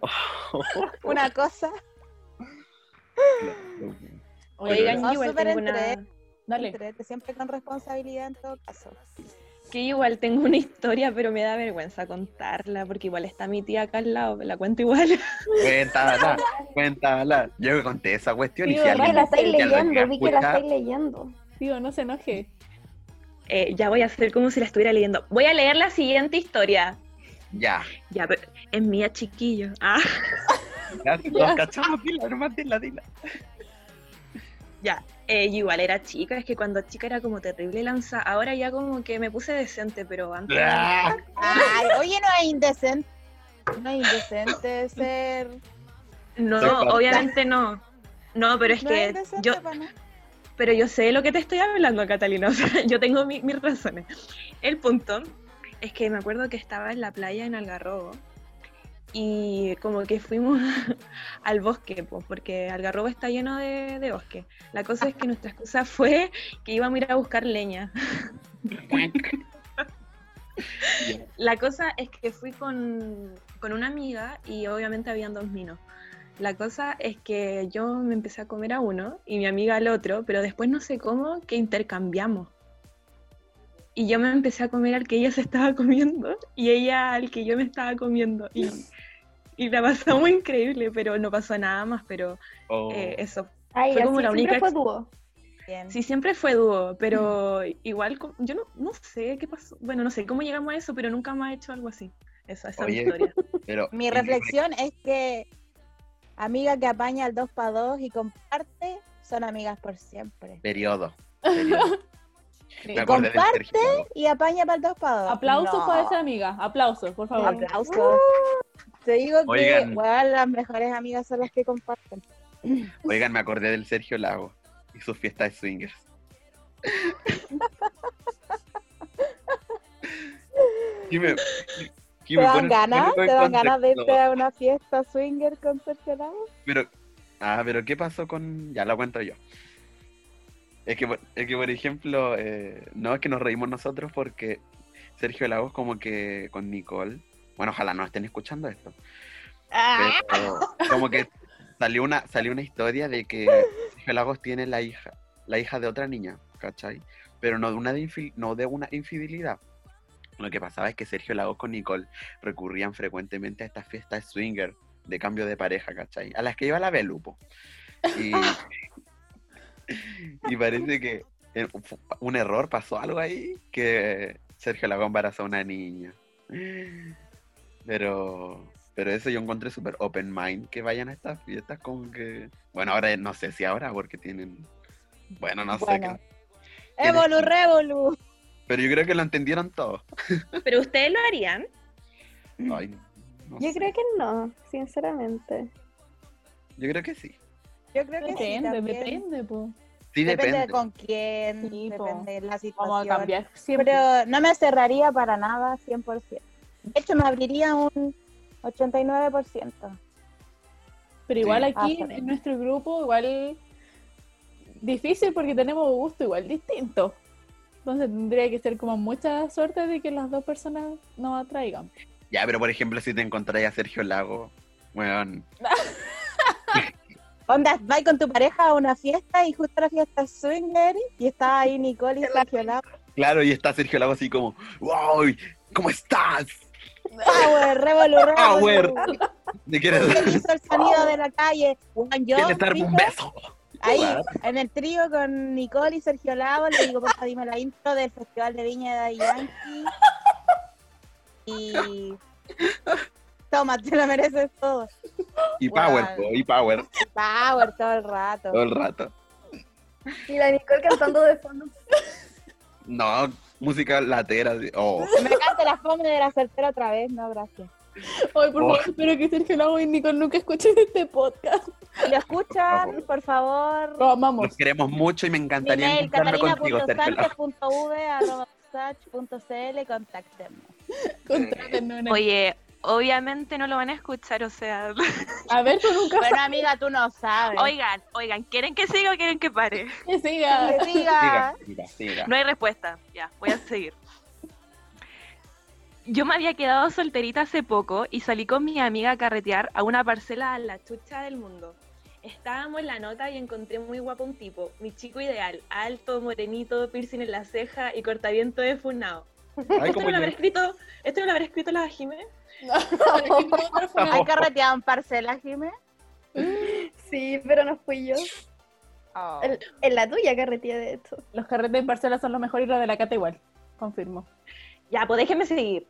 S3: Una cosa.
S10: Oigan,
S3: No,
S10: yo igual
S3: súper
S10: tengo una...
S5: Dale.
S3: entrete, Siempre con responsabilidad en todo caso.
S6: Que igual tengo una historia, pero me da vergüenza contarla, porque igual está mi tía acá al lado, la cuento igual.
S2: Cuéntala, cuéntala. Yo conté esa cuestión y
S5: Sí,
S2: si
S4: que la estáis
S2: alguien
S4: leyendo, vi que la estáis leyendo.
S5: Tío, no se enoje.
S6: Eh, ya voy a hacer como si la estuviera leyendo. Voy a leer la siguiente historia.
S2: Ya,
S6: Ya, pero es mía, chiquillo. Ah,
S2: ya, los cachamos, dila, nomás dila, dila.
S6: ya. Eh, igual era chica, es que cuando chica era como terrible lanza. Ahora ya como que me puse decente, pero antes.
S2: Ah,
S3: Ay, oye, no es indecente. No es indecente ser.
S6: No, obviamente no. No, pero es
S3: no
S6: que
S3: indecente
S6: yo, pero yo sé de lo que te estoy hablando, Catalina. O sea, yo tengo mi- mis razones. El punto es que me acuerdo que estaba en la playa en Algarrobo y como que fuimos al bosque, pues, porque Algarrobo está lleno de, de bosque. La cosa es que nuestra excusa fue que íbamos a ir a buscar leña. La cosa es que fui con, con una amiga y obviamente habían dos minos. La cosa es que yo me empecé a comer a uno y mi amiga al otro, pero después no sé cómo que intercambiamos. Y yo me empecé a comer al que ella se estaba comiendo y ella al que yo me estaba comiendo. Y, y la pasamos increíble, pero no pasó nada más, pero
S2: oh.
S6: eh, eso.
S4: Ay,
S6: Fue como la
S4: siempre
S6: única
S4: fue
S6: ex-
S4: dúo.
S3: Bien.
S6: Sí, siempre fue dúo, pero igual, yo no, no sé qué pasó. Bueno, no sé cómo llegamos a eso, pero nunca más he hecho algo así. Eso, esa es mi
S2: Oye,
S6: historia.
S2: Pero,
S3: Mi reflexión es que amiga que apaña al 2 para 2 y comparte son amigas por siempre.
S2: Periodo.
S5: Sí.
S3: Comparte y apaña para el 2 para 2.
S5: Aplausos para esa amiga. Aplausos, por favor.
S3: Aplausos. Te digo que weón, las mejores amigas son las que comparten.
S2: Oigan, me acordé del Sergio Lago y su fiesta de swingers. ¿Qué me, qué
S3: ¿Te
S2: me
S3: dan ganas? ¿Te dan ganas de irte a una fiesta swinger con Sergio Lago?
S2: Pero, ah, pero ¿qué pasó con...? Ya lo cuento yo. Es que, por- es que por ejemplo, eh, no es que nos reímos nosotros porque Sergio Lagos como que con Nicole, bueno, ojalá no estén escuchando esto, pero como que salió una, salió una historia de que Sergio Lagos tiene la hija, la hija de otra niña, ¿cachai? Pero no de una, de no de una infidelidad. Lo que pasaba es que Sergio Lagos con Nicole recurrían frecuentemente a estas fiestas swinger de cambio de pareja, ¿cachai? A las que iba la Belupo. Y, y parece que eh, un error pasó algo ahí que Sergio Lagos embarazó a una niña. Pero, pero eso yo encontré súper open mind que vayan a estas fiestas como que... Bueno, ahora no sé si ahora porque tienen... Bueno, no sé. Qué-
S3: Evolu, revolu.
S2: Pero yo creo que lo entendieron todos.
S6: Pero ustedes lo harían.
S2: Ay, no
S4: Yo
S2: sé.
S4: creo que no, sinceramente.
S2: Yo creo que sí.
S3: Yo creo que sí.
S5: Depende, depende, po.
S2: Sí,
S3: Depende,
S2: depende.
S3: de con quién,
S5: Sí, po.
S3: depende de la
S5: Vamos a
S3: situación.
S5: cambiar siempre.
S3: Pero no me cerraría para nada 100%. De hecho, me abriría un 89%.
S5: Pero igual
S2: Sí.
S5: aquí
S3: Ah,
S5: en, nuestro grupo, igual difícil porque tenemos gusto igual distinto. Entonces tendría que ser como mucha suerte de que las dos personas nos atraigan.
S2: Ya, pero por ejemplo, si te encontráis a Sergio Lago, bueno,
S3: Onda, vas con tu pareja a una fiesta y justo la fiesta es swinger y está ahí Nicole y Sergio Lago.
S2: claro, y está Sergio Lago así como, wow, ¿cómo estás?
S3: Power, revolu,
S2: Power.
S3: revolu.
S2: ¿Te quieres,
S3: ¿Quién hizo el sonido de la calle? Juan, yo,
S2: ¿Quieres darme un beso?
S3: Ahí, en el trío con Nicole y Sergio Lago, le digo, porfa, dime la intro del Festival de Viña de Yankee. Y. Toma, te lo mereces todo.
S2: Y. Power, po, y Power,
S3: Power todo el rato.
S2: todo el rato.
S4: Y la Nicole cantando de fondo.
S2: No, música latera. de- Oh,
S3: Me canta la fome de la soltera otra vez, no, gracias.
S5: Ay, por
S2: Oh.
S5: favor, espero que Sergio Lago y Nicole nunca escuchen este podcast.
S3: Si lo escuchan, por favor,
S5: Lo amamos.
S2: los queremos mucho y me encantaría
S3: email
S2: encontrarme contigo, Sergio
S3: contáctenme.
S6: Oye, obviamente no lo van a escuchar, o sea.
S5: A ver, tú nunca
S3: Bueno, amiga, tú no sabes.
S6: Oigan, oigan, ¿quieren que siga o quieren que pare?
S5: sabes que siga.
S3: Que siga.
S2: Siga, siga, siga.
S6: No hay respuesta. Ya, voy a seguir. Yo me había quedado solterita hace poco y salí con mi amiga a carretear a una parcela a la chucha del mundo. Estábamos en la nota y encontré muy guapo un tipo, mi chico ideal, alto, morenito, piercing en la ceja y cortaviento de funao.
S2: Ay,
S6: ¿Esto no lo habrá
S2: yo.
S6: escrito, esto no lo habrá escrito la Jimé?
S3: ¿Hay carreteado en parcela, Jimé?
S4: Sí, pero no fui yo.
S3: Oh.
S4: El- en la tuya carretilla de esto.
S5: Los carretes en Barcelona son los mejores y los de la Cata igual. Confirmo.
S6: Ya, pues déjenme seguir.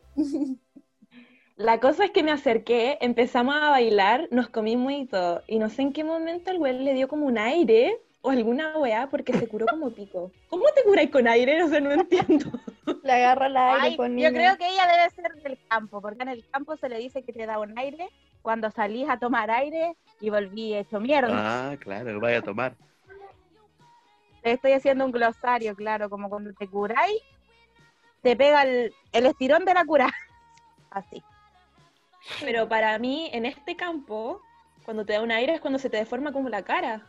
S6: La cosa es que me acerqué, empezamos a bailar, nos comimos y todo. Y no sé en qué momento el güey le dio como un aire o alguna weá porque se curó como pico. ¿Cómo te curáis con aire? No sé, no entiendo.
S4: Le agarro el aire
S3: Ay,
S4: con
S3: yo creo que ella debe ser del campo, porque en el campo se le dice que te da un aire cuando salís a tomar aire y volví hecho mierda.
S2: Ah, claro, vaya a tomar.
S3: Te estoy haciendo un glosario, claro, como cuando te curáis, te pega el, el estirón de la cura. Así.
S6: Pero para mí, en este campo, cuando te da un aire es cuando se te deforma como la cara.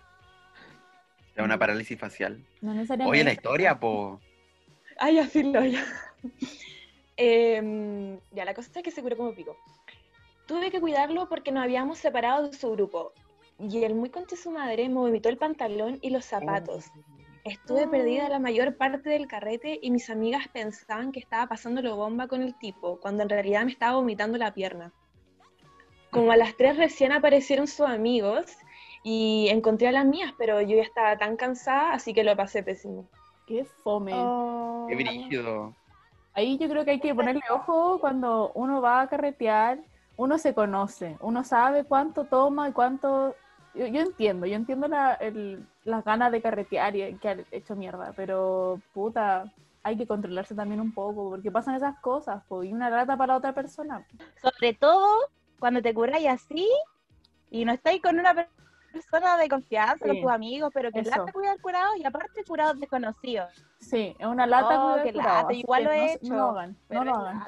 S2: Es una parálisis facial.
S5: No necesariamente.
S2: Oye, la historia, po.
S6: Ay, así lo ya. Em, ya, la cosa es que se curó como pico. Tuve que cuidarlo porque nos habíamos separado de su grupo. Y el muy conche su madre me vomitó el pantalón y los zapatos. Estuve perdida la mayor parte del carrete y mis amigas pensaban que estaba pasándolo bomba con el tipo, cuando en realidad me estaba vomitando la pierna. Como a las tres recién aparecieron sus amigos y encontré a las mías, pero yo ya estaba tan cansada, así que lo pasé pésimo.
S5: Qué fome.
S4: Oh.
S2: Qué brígido.
S5: Ahí yo creo que hay que ponerle ojo cuando uno va a carretear, uno se conoce, uno sabe cuánto toma y cuánto... Yo, yo entiendo, yo entiendo la, el- las ganas de carretear y que ha hecho mierda, pero puta, hay que controlarse también un poco, porque pasan esas cosas, po, y una rata para otra persona.
S3: Sobre todo cuando te curáis así y no estáis con una per- persona de confianza, con
S5: Sí,
S3: tus amigos, pero que
S5: eso.
S3: lata cuidar curados y aparte curados desconocidos.
S5: Sí, es una lata.
S3: Oh,
S5: curado,
S3: lata, igual
S5: que
S3: lo he
S5: no,
S3: hecho,
S5: No lo hagan, no lo hagan.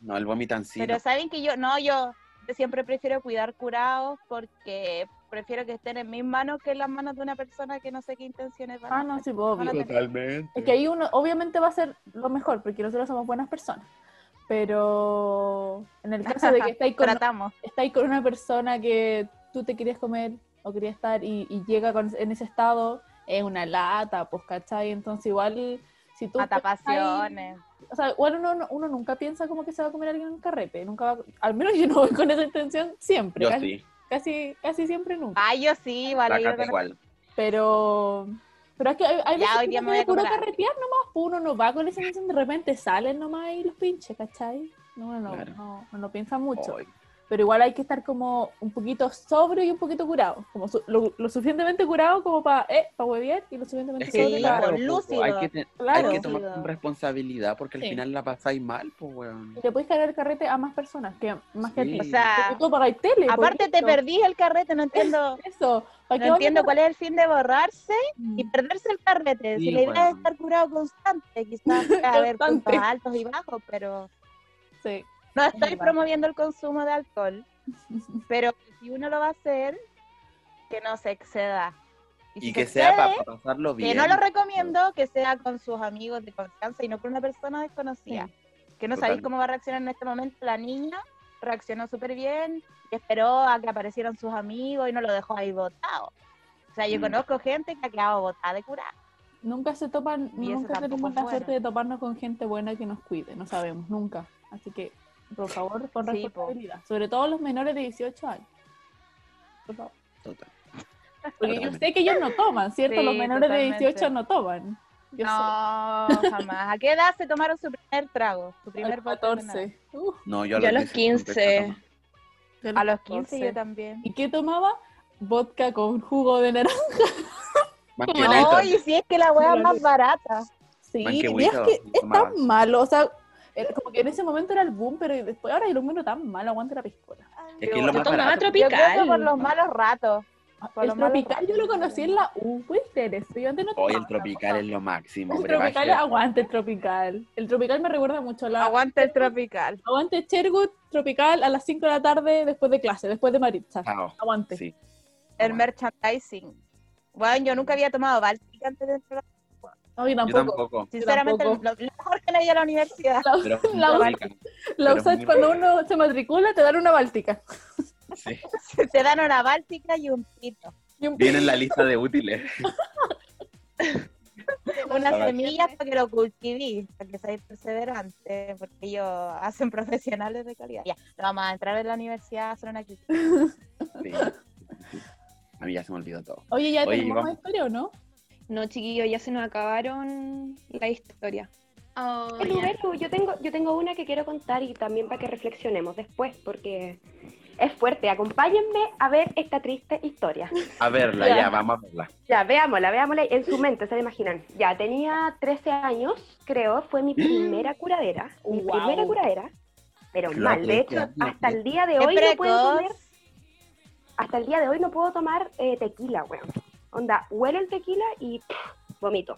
S2: No, el vomitancino.
S3: Pero saben que yo, no, yo, siempre prefiero cuidar curados porque prefiero que estén en mis manos que en las manos de una persona que no sé qué intenciones van a
S5: Ah, no, sí, obvio.
S3: A tener.
S2: Totalmente.
S5: Es que ahí uno obviamente va a ser lo mejor, porque nosotros somos buenas personas. Pero en el caso de que estáis con, estáis con una persona que tú te querías comer o querías estar y, y llega con- en ese estado, es una lata, pues, ¿cachai? Entonces igual, si tú...
S3: Mata
S5: pensás-
S3: pasiones.
S5: O sea, igual uno, no- uno nunca piensa como que se va a comer a alguien en un carrete, nunca va- al menos yo no voy con esa intención siempre,
S2: Yo
S5: casi,
S2: sí,
S5: casi, casi siempre nunca.
S3: Ay, yo sí, vale. yo
S2: igual.
S5: Pero, pero es que hay, hay
S3: Ya,
S5: veces
S3: hoy
S5: que
S3: día me voy
S5: quiere
S3: a
S5: puro carretear nomás, pues uno no va con esa intención, de repente salen nomás y los pinches, ¿cachai? No, uno no,
S2: Claro.
S5: no, no piensa mucho. Pero igual hay que estar como un poquito sobrio y un poquito curado, como su- lo, lo suficientemente curado como para eh, pa huevear y lo suficientemente
S2: Es
S3: Sí,
S2: que
S5: sobrio
S2: claro,
S5: para...
S3: lúcido.
S2: hay que, te-
S5: Claro.
S2: hay que tomar con responsabilidad porque al
S5: Sí.
S2: final la pasáis mal, pues, weón.
S5: Y le puedes cargar el carrete a más personas que más que a ti.
S2: Sí.
S3: O sea,
S5: Porque tú pagáis tele.
S3: aparte te
S5: listo.
S3: perdí el carrete, no entiendo.
S5: Eso. ¿para qué
S3: No
S5: a
S3: entiendo cuál es el fin de borrarse y
S5: Mm,
S3: perderse el carrete.
S2: Sí,
S3: si la idea es
S2: bueno.
S3: estar curado constante, quizás pueda haber puntos altos y bajos, pero
S5: Sí.
S3: No estoy promoviendo el consumo de alcohol. Pero si uno lo va a hacer, que no se exceda. si
S2: Y que
S3: se
S2: sea para pasarlo bien.
S3: Que no lo recomiendo que sea con sus amigos de confianza y no con una persona desconocida. Que no sabéis cómo va a reaccionar en este momento. La niña reaccionó súper bien y esperó a que aparecieran sus amigos y no lo dejó ahí botado. O sea, yo
S2: Mm.
S3: conozco gente que ha quedado botada de curar.
S5: Nunca se topan,
S3: Y
S5: nunca tenemos la suerte de toparnos con gente buena que nos cuide, no sabemos, nunca. Así que, por favor, con
S3: Sí, po.
S5: responsabilidad. Sobre todo los menores de 18 años. Por favor.
S2: Total.
S5: Porque yo sé que ellos no toman, ¿cierto?
S3: Sí,
S5: Los menores de
S3: totalmente.
S5: 18 no toman. Yo sé.
S3: No, jamás. ¿A qué edad se tomaron su primer trago? Su primer
S5: los
S3: vodka con
S5: 14. Uf,
S2: No, yo a
S6: Yo a
S2: los
S6: los
S2: 15 empecé a
S6: 15.
S2: tomar.
S5: yo
S3: A los
S5: 14.
S3: 15 yo también.
S5: ¿Y qué tomaba? Vodka con jugo de naranja.
S3: Oye, si es que la hueá es más barata.
S5: Sí, y es que es tan malo, o sea, como que en ese momento era el boom, pero después ahora yo lo encuentro tan malo, aguante la piscola.
S2: Es que es lo
S6: Yo
S2: más barato.
S3: Yo
S6: tropical.
S3: por los malos ratos. Por
S5: El tropical yo lo conocí en la U, ser eso, yo antes no
S2: Hoy el tropical es lo máximo.
S5: El
S2: brebaje.
S5: tropical, aguante el tropical. El tropical me recuerda mucho a la...
S3: Aguanta el tropical.
S5: Aguante Chergut, tropical, a las 5 de la tarde después de clase, después de Maritza.
S2: Chao.
S5: Aguante.
S2: Sí.
S3: El merchandising. Bueno, yo nunca había tomado Báltica antes de entrar.
S5: No, yo
S2: Yo
S5: tampoco.
S3: Sinceramente, lo,
S5: tampoco.
S3: lo mejor que le di a la universidad.
S5: La,
S2: Pero
S5: la,
S2: pero
S5: usas
S2: muy
S5: cuando
S2: rica.
S5: uno se matricula, te dan una báltica.
S2: Sí.
S3: Te dan una Báltica y un pito.
S5: Y un
S2: Viene en la lista de útiles.
S3: Unas semillas para que lo cultiví, para que seáis perseverantes, porque ellos hacen profesionales de calidad. Ya, no vamos a entrar en la universidad a hacer una crítica.
S2: Sí. A mí ya se me olvidó todo.
S5: Oye, ¿ya
S2: Oye,
S5: tenemos
S2: vamos.
S5: historia o no?
S6: No, chiquillos, ya se nos acabaron la historia.
S4: Oh.
S9: Belu, yo tengo, yo tengo una que quiero contar y también para que reflexionemos después, porque es fuerte. Acompáñenme a ver esta triste historia.
S2: A verla,
S5: Ya.
S2: ya, vamos a verla.
S9: Ya, veámosla, veámosla en su mente, se la imaginan. Ya, tenía 13 años, creo, fue mi primera curadera. Mi
S5: Guau.
S9: primera curadera, pero
S2: Lo
S9: mal. De hecho, hasta el día de
S3: ¡Qué
S9: hoy no puedo comer, hasta el día de hoy no puedo tomar eh, tequila, weón. Onda, huelo el tequila y pff, vomito.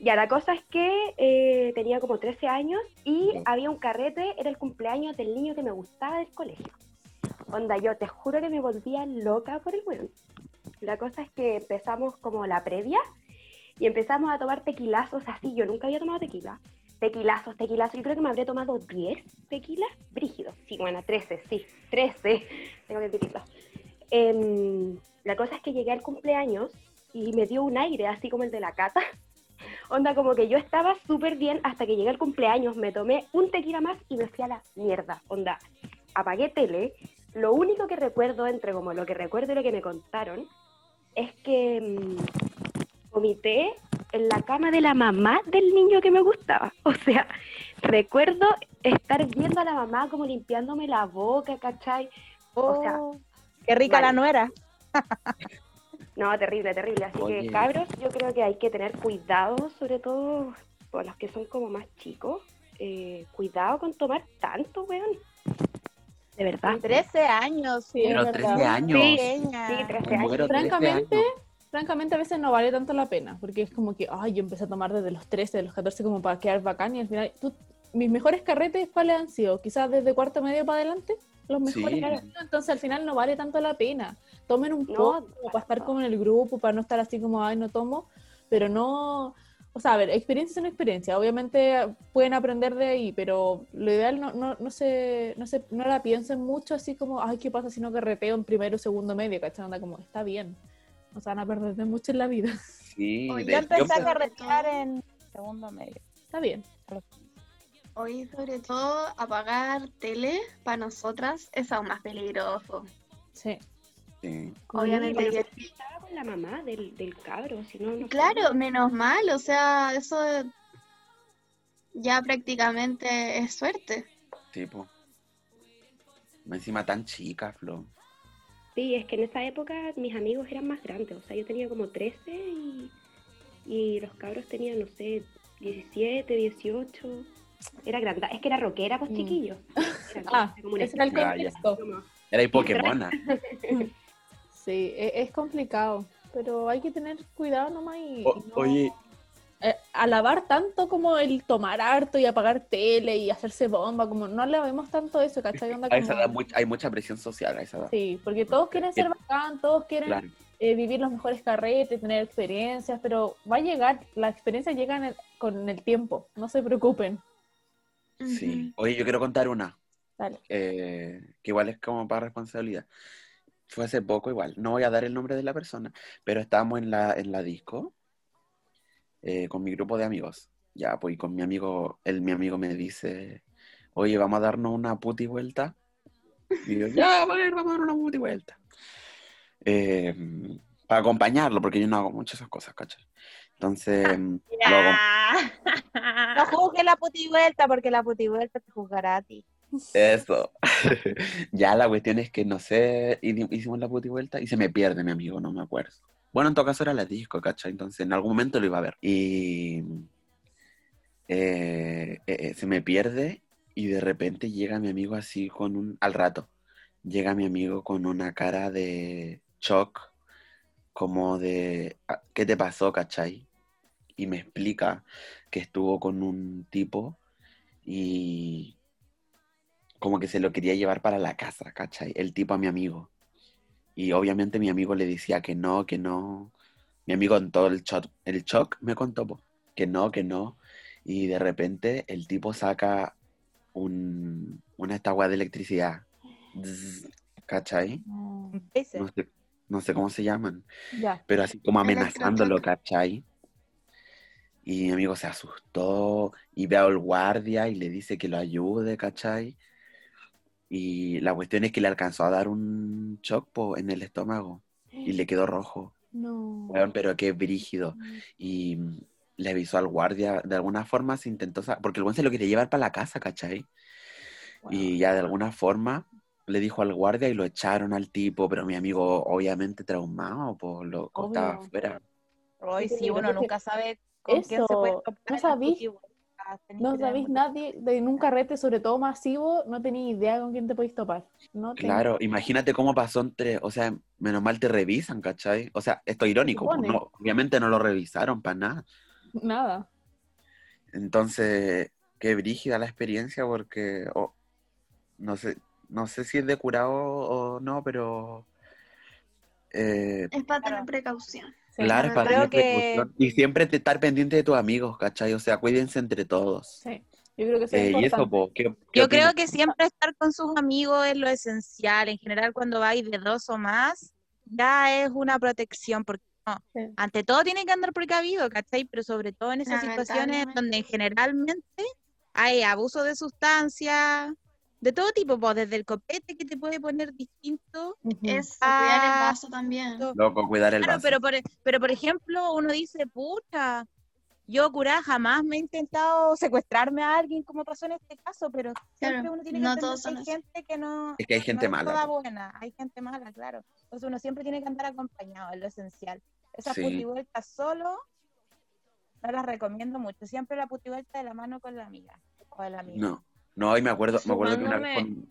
S9: Ya, la cosa es que eh, tenía como 13 años y había un carrete, era el cumpleaños del niño que me gustaba del colegio. Onda, yo te juro que me volvía loca por el weón. La cosa es que empezamos como la previa y empezamos a tomar tequilazos así. Yo nunca había tomado tequila. Tequilazos, tequilazos. Yo creo que me habría tomado 10 tequilas brígidos. Sí, bueno, 13, sí, 13. Tengo que admitirlo. Em, la cosa es que llegué al cumpleaños y me dio un aire así como el de la cata. Onda, como que yo estaba súper bien hasta que llegué al cumpleaños, me tomé un tequila más y me fui a la mierda. Onda, apagué tele. Lo único que recuerdo, entre como lo que recuerdo y lo que me contaron, es que mm, vomité en la cama de la mamá del niño que me gustaba. O sea, recuerdo estar viendo a la mamá como limpiándome la boca, ¿cachai? O sea,
S3: Oh, qué rica la nuera.
S9: No, terrible, terrible. Así
S2: Oye.
S9: que, cabros, yo creo que hay que tener cuidado, sobre todo por los que son como más chicos. eh, cuidado con tomar tanto, weón. De verdad.
S3: 13 años.
S5: Sí,
S2: Pero
S5: verdad.
S2: 13 años.
S9: Sí,
S3: pequeña.
S9: sí, 13
S2: Me
S9: años.
S2: muero 13
S5: Francamente,
S2: años.
S5: francamente a veces no vale tanto la pena, porque es como que, ay, yo empecé a tomar desde los 13, de los 14 como para quedar bacán y al final, tú- mis mejores carretes, ¿cuáles han sido? Quizás desde cuarto medio para adelante, los mejores
S2: Sí.
S5: entonces al final no vale tanto la pena. Tomen un
S9: No,
S5: poco para estar como en el grupo, para no estar así como, ay, no tomo, pero no... O sea, a ver, experiencia es una experiencia. Obviamente pueden aprender de ahí, pero lo ideal no, no, no, se, no, se, no la piensen mucho así como, ay, ¿qué pasa si no carreteo en primero o segundo medio? ¿Cachai? Onda como, está bien. No se van a perder de mucho en la vida.
S2: Sí,
S4: Oye,
S2: de-
S3: Yo
S2: yo
S3: empecé a carretear en segundo medio.
S5: Está bien.
S4: Hoy, sobre todo, apagar tele para nosotras es aún más peligroso.
S5: Sí.
S2: sí.
S4: Obviamente, que-
S9: estaba con la mamá del, del cabro, si no, no sé.
S4: claro, menos mal, o sea, eso ya prácticamente es suerte.
S2: Tipo. Encima tan chica, Flo.
S9: Sí, es que en esa época mis amigos eran más grandes, o sea, yo tenía como 13 y, y los cabros tenían, no sé, 17, 18. Era grande, es que era rockera, pues
S5: Mm.
S9: chiquillo. Era
S5: Ah,
S9: como un
S5: ese era el contexto.
S9: como-
S2: Era Pokémona.
S5: Sí, e- es, complicado, pero hay que tener cuidado nomás y,
S2: O-
S5: y no-
S2: oye,
S5: eh, alabar tanto como el tomar harto y apagar tele y hacerse bomba, como no le vemos tanto eso, ¿cachai? Onda
S2: a esa
S5: como-
S2: edad hay mucha presión social a esa edad.
S5: Sí, porque todos quieren ser bacán, todos quieren
S2: Claro.
S5: eh, vivir los mejores carretes, tener experiencias, pero va a llegar, la experiencia llega en el- con el tiempo, no se preocupen.
S2: Sí. Oye, yo quiero contar una.
S5: Dale.
S2: eh, que igual es como para responsabilidad. Fue hace poco igual, no voy a dar el nombre de la persona, pero estábamos en la, en la disco eh, con mi grupo de amigos. Ya, pues y con mi amigo, él, mi amigo me dice, oye, vamos a darnos una puti vuelta. Y yo, ya, bueno, vamos a dar una puti vuelta. Eh, para acompañarlo, porque yo no hago muchas esas cosas, ¿cachai? Entonces, hago-
S3: No juzgue la putivuelta porque la putivuelta te juzgará a ti.
S2: Eso. ya la cuestión es que no sé, hi- hicimos la puti vuelta y se me pierde mi amigo, no me acuerdo. Bueno, en todo caso era la disco, ¿cachai? Entonces en algún momento lo iba a ver. Y eh, eh, eh, se me pierde y de repente llega mi amigo así con un... Al rato, llega mi amigo con una cara de shock, como de... "Ah, ¿Qué te pasó, cachai? Y me explica que estuvo con un tipo y como que se lo quería llevar para la casa, ¿cachai? El tipo a mi amigo. Y obviamente mi amigo le decía que no, que no. Mi amigo en todo el shock, el shock me contó po, que no, que no. Y de repente el tipo saca un, una estagua de electricidad. ¿Cachai?
S3: Ese.
S2: No sé, no sé cómo se llaman.
S5: Ya.
S2: Pero así como amenazándolo. ¿cachai? Y mi amigo se asustó y ve al guardia y le dice que lo ayude, ¿cachai? Y la cuestión es que le alcanzó a dar un shock po, en el estómago y le quedó rojo.
S5: No.
S2: Weón, pero qué brígido. Y mm, le avisó al guardia, de alguna forma se intentó, porque el buen se lo quería llevar para la casa, ¿cachai? Y ya de alguna forma le dijo al guardia y lo echaron al tipo, pero mi amigo obviamente traumado, pues lo estaba afuera.
S3: Hoy
S5: Sí,
S3: uno nunca sabe con quién se puede
S5: eso, no
S3: putivueltas, tenés
S5: No sabéis nadie de un carrete, sobre todo masivo, no tenéis idea con quién te podéis topar. No tenés-
S2: Claro, imagínate cómo pasó entre, o sea, menos mal te revisan, ¿cachai? O sea, esto es irónico, pues, no, obviamente no lo revisaron para nada.
S5: Nada.
S2: Entonces, qué brígida la experiencia porque oh, no sé, no sé si es de curado o no, pero eh,
S11: Es para tener
S3: Claro.
S11: precaución.
S5: Sí,
S2: claro, para
S3: creo que-.
S2: Y siempre te estar pendiente de tus amigos, ¿cachai? O sea, cuídense entre todos.
S5: sí. Yo creo que eso es
S2: Eh, y eso,
S5: importante.
S2: po, ¿qué, qué
S3: Yo creo que siempre estar con sus amigos es lo esencial. En general, cuando vais de dos o más, ya es una protección, porque no,
S5: Sí.
S3: ante todo tiene que andar precavido, ¿cachai? Pero sobre todo en esas situaciones donde generalmente hay abuso de sustancias, de todo tipo, pues, desde el copete que te puede poner distinto.
S5: Ujú.
S11: Eso, cuidar el
S3: Ah,
S11: vaso también.
S2: Loco, cuidar el
S3: Claro,
S2: vaso.
S3: pero por, pero por ejemplo, uno dice, pucha, yo curada jamás me he intentado secuestrarme a alguien como pasó en este caso, pero siempre
S11: Claro,
S3: uno tiene que
S11: no
S3: entender que hay
S11: así.
S3: gente que no,
S2: Es que hay
S3: no
S2: gente
S3: es
S2: mala.
S3: toda buena, hay gente mala, claro. Entonces uno siempre tiene que andar acompañado, es lo esencial. Esas
S2: Sí.
S3: putivueltas solo no las recomiendo mucho, siempre la putivuelta de la mano con la amiga o el amigo.
S2: No, no, y me acuerdo, me acuerdo que una con,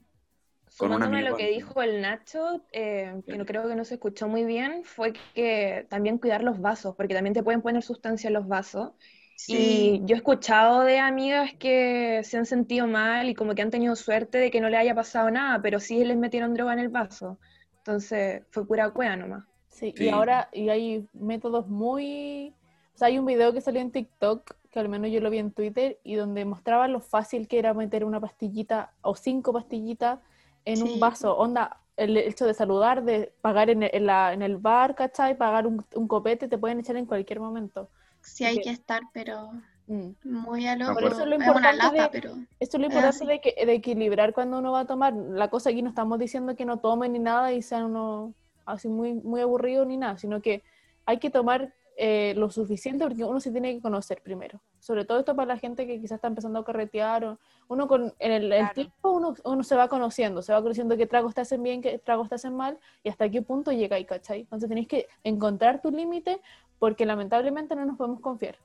S2: con un
S12: Sumándome a
S2: amigo
S12: lo que dijo el Nacho, eh, que no creo que no se escuchó muy bien, fue que también cuidar los vasos, porque también te pueden poner sustancia en los vasos.
S11: Sí.
S12: Y yo he escuchado de amigas que se han sentido mal y como que han tenido suerte de que no le haya pasado nada, pero sí les metieron droga en el vaso. Entonces fue pura cueva nomás.
S5: Sí,
S2: Sí.
S5: y ahora y hay métodos muy... O sea, hay un video que salió en TikTok, que al menos yo lo vi en Twitter, y donde mostraba lo fácil que era meter una pastillita o cinco pastillitas en
S11: Sí.
S5: un vaso. Onda, el hecho de saludar, de pagar en el, en la- en el bar, ¿cachai? Pagar un, un copete, te pueden echar en cualquier momento.
S11: Sí hay que estar, pero
S5: Mm.
S11: muy a lo
S2: Por eso
S5: es lo importante
S11: lata,
S5: de-
S11: pero
S5: Esto es lo
S11: Es
S5: importante de, que, de equilibrar cuando uno va a tomar. La cosa aquí no estamos diciendo que no tomen ni nada y sean uno así muy, muy aburrido ni nada, sino que hay que tomar eh, lo suficiente porque uno se tiene que conocer primero. Sobre todo esto para la gente que quizás está empezando a carretear. O, uno con en el, el
S3: Claro.
S5: tiempo uno, uno se va conociendo, se va conociendo qué tragos te hacen bien, qué tragos te hacen mal y hasta qué punto llega ahí, ¿cachai? Entonces tenés que encontrar tu límite porque lamentablemente no nos podemos confiar.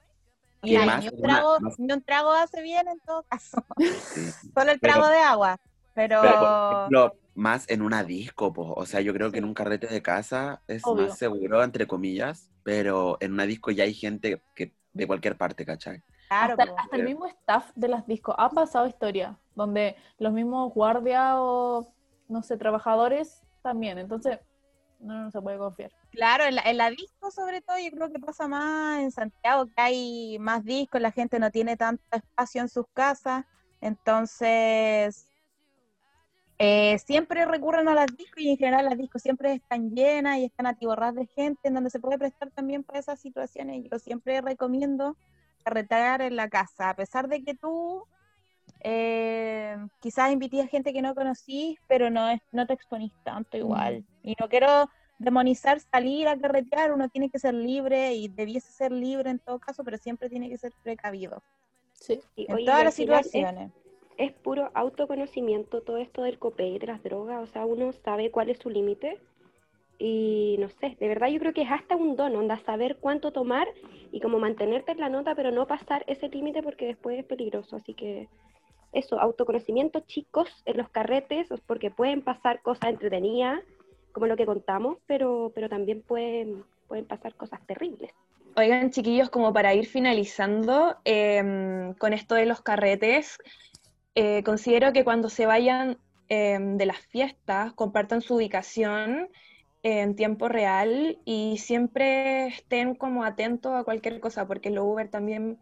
S2: Y
S3: Ay,
S2: más
S3: ni, un
S2: una-
S3: trago,
S2: más-
S3: ni un trago hace bien en todo caso,
S2: sí.
S3: solo el
S2: Pero-
S3: trago de agua. Pero,
S2: Pero, por ejemplo, más en una disco, po. o sea, yo creo que en un carrete de casa es
S5: Obvio.
S2: más seguro, entre comillas, pero en una disco ya hay gente que de cualquier parte, ¿cachai?
S3: claro,
S5: hasta, hasta el mismo staff de las discos ha pasado historia donde los mismos guardias o no sé trabajadores también entonces no, no se puede confiar
S3: Claro, en la, en la disco sobre todo yo creo que pasa más en Santiago, que hay más discos, la gente no tiene tanto espacio en sus casas, entonces eh, siempre recurren a las discos y en general las discos siempre están llenas y están atiborradas de gente, en donde se puede prestar también para esas situaciones. Yo siempre recomiendo carretear en la casa, a pesar de que tú eh, quizás invites a gente que no conocís, pero no, es, no te exponís tanto igual. Y no quiero demonizar salir a carretear, uno tiene que ser libre y debiese ser libre en todo caso, pero siempre tiene que ser precavido.
S5: Sí.
S3: En
S9: oye,
S3: todas las
S9: es-
S3: situaciones.
S9: Es puro autoconocimiento todo esto del copé y de las drogas, o sea, uno sabe cuál es su límite y no sé, de verdad yo creo que es hasta un don, onda, saber cuánto tomar y como mantenerte en la nota, pero no pasar ese límite porque después es peligroso, así que eso, autoconocimiento chicos en los carretes, porque pueden pasar cosas entretenidas, como lo que contamos, pero, pero también pueden, pueden pasar cosas terribles.
S6: Oigan, chiquillos, como para ir finalizando em, con esto de los carretes, eh, considero que cuando se vayan em, de las fiestas, compartan su ubicación en tiempo real y siempre estén como atentos a cualquier cosa, porque los Uber también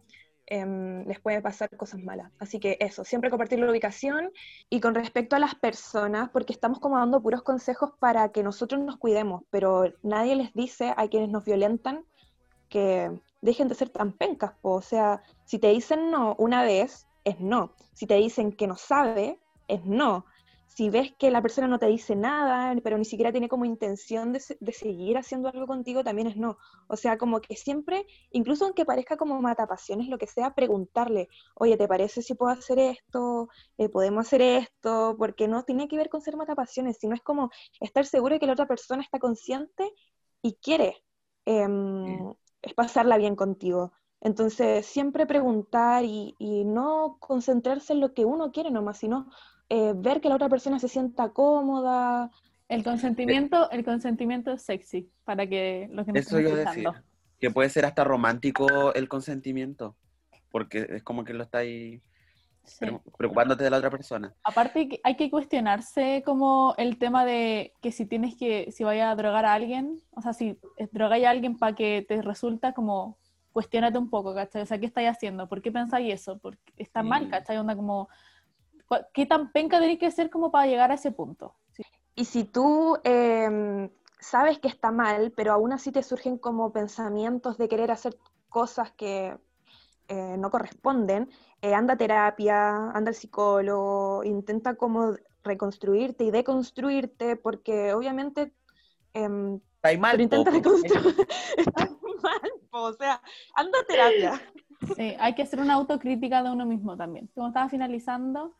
S6: em, les puede pasar cosas malas. Así que eso, siempre compartir la ubicación y con respecto a las personas, porque estamos como dando puros consejos para que nosotros nos cuidemos, pero nadie les dice a quienes nos violentan que dejen de ser tan pencas, o sea, si te dicen no una vez, es no. Si te dicen que no sabe, es no. Si ves que la persona no te dice nada, pero ni siquiera tiene como intención de, de seguir haciendo algo contigo, también es no. O sea, como que siempre, incluso aunque parezca como matapasiones, lo que sea, preguntarle, oye, ¿te parece si puedo hacer esto? Eh, ¿Podemos hacer esto? Porque no tiene que ver con ser matapasiones, sino es como estar seguro de que la otra persona está consciente y quiere em, es pasarla bien contigo. Entonces, siempre preguntar y, y no concentrarse en lo que uno quiere nomás, sino eh, ver que la otra persona se sienta cómoda.
S5: El consentimiento, el consentimiento es sexy, para que los que nos
S2: Eso yo decía. Que puede ser hasta romántico el consentimiento. Porque es como que lo
S5: Sí.
S2: pre- preocupándote de la otra persona.
S5: Aparte que hay que cuestionarse como el tema de que si tienes que, si vaya a drogar a alguien, o sea, si drogáis a alguien para que te resulta como, cuestionate un poco, ¿cachai? O sea, ¿qué estáis haciendo? ¿Por qué pensáis eso? Porque está mal. ¿cachai? Onda como, ¿cuál- ¿qué tan penca tenéis que ser como para llegar a ese punto? Sí.
S6: Y si tú em, sabes que está mal, pero aún así te surgen como pensamientos de querer hacer cosas que eh, no corresponden, eh, anda a terapia, anda al psicólogo, intenta como reconstruirte y deconstruirte, porque obviamente em,
S2: Estáis mal,
S6: pero intenta
S2: po,
S6: reconstruir. Está mal, po, o sea, anda a terapia.
S5: Sí, hay que hacer una autocrítica de uno mismo también. Como estaba finalizando,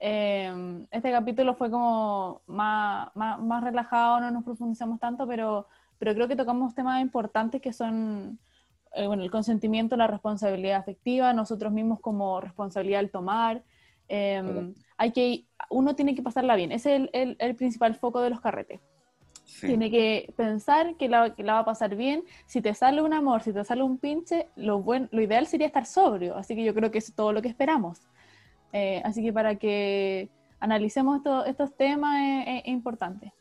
S5: eh, este capítulo fue como más, más, más relajado, no nos profundizamos tanto, pero, pero creo que tocamos temas importantes que son eh, bueno, el consentimiento, la responsabilidad afectiva, nosotros mismos como responsabilidad al tomar. eh, hay que, uno tiene que pasarla bien, ese es el, el- el principal foco de los carretes.
S2: Sí.
S5: Tiene que pensar que la, que la va a pasar bien. Si te sale un amor, si te sale un pinche, lo, buen, lo ideal sería estar sobrio. Así que yo creo que es todo lo que esperamos. Eh, así que para que analicemos esto- estos temas es, es importante.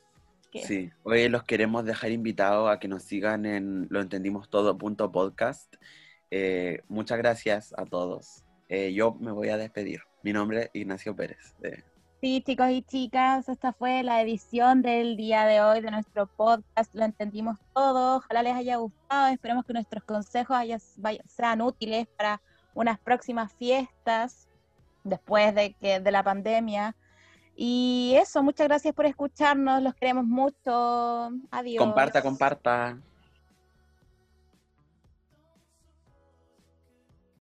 S5: Que-
S2: Sí, hoy los queremos dejar invitados a que nos sigan en lo entendimos todo punto podcast. Eh, muchas gracias a todos. Eh, yo me voy a despedir. Mi nombre es Ignacio Pérez.
S3: Sí, chicos y chicas, esta fue la edición del día de hoy de nuestro podcast. Lo entendimos todo. Ojalá les haya gustado. Esperemos que nuestros consejos haya- vaya- sean útiles para unas próximas fiestas después de, que, de la pandemia. Y eso, muchas gracias por escucharnos. Los queremos mucho. Adiós.
S2: comparta, comparta.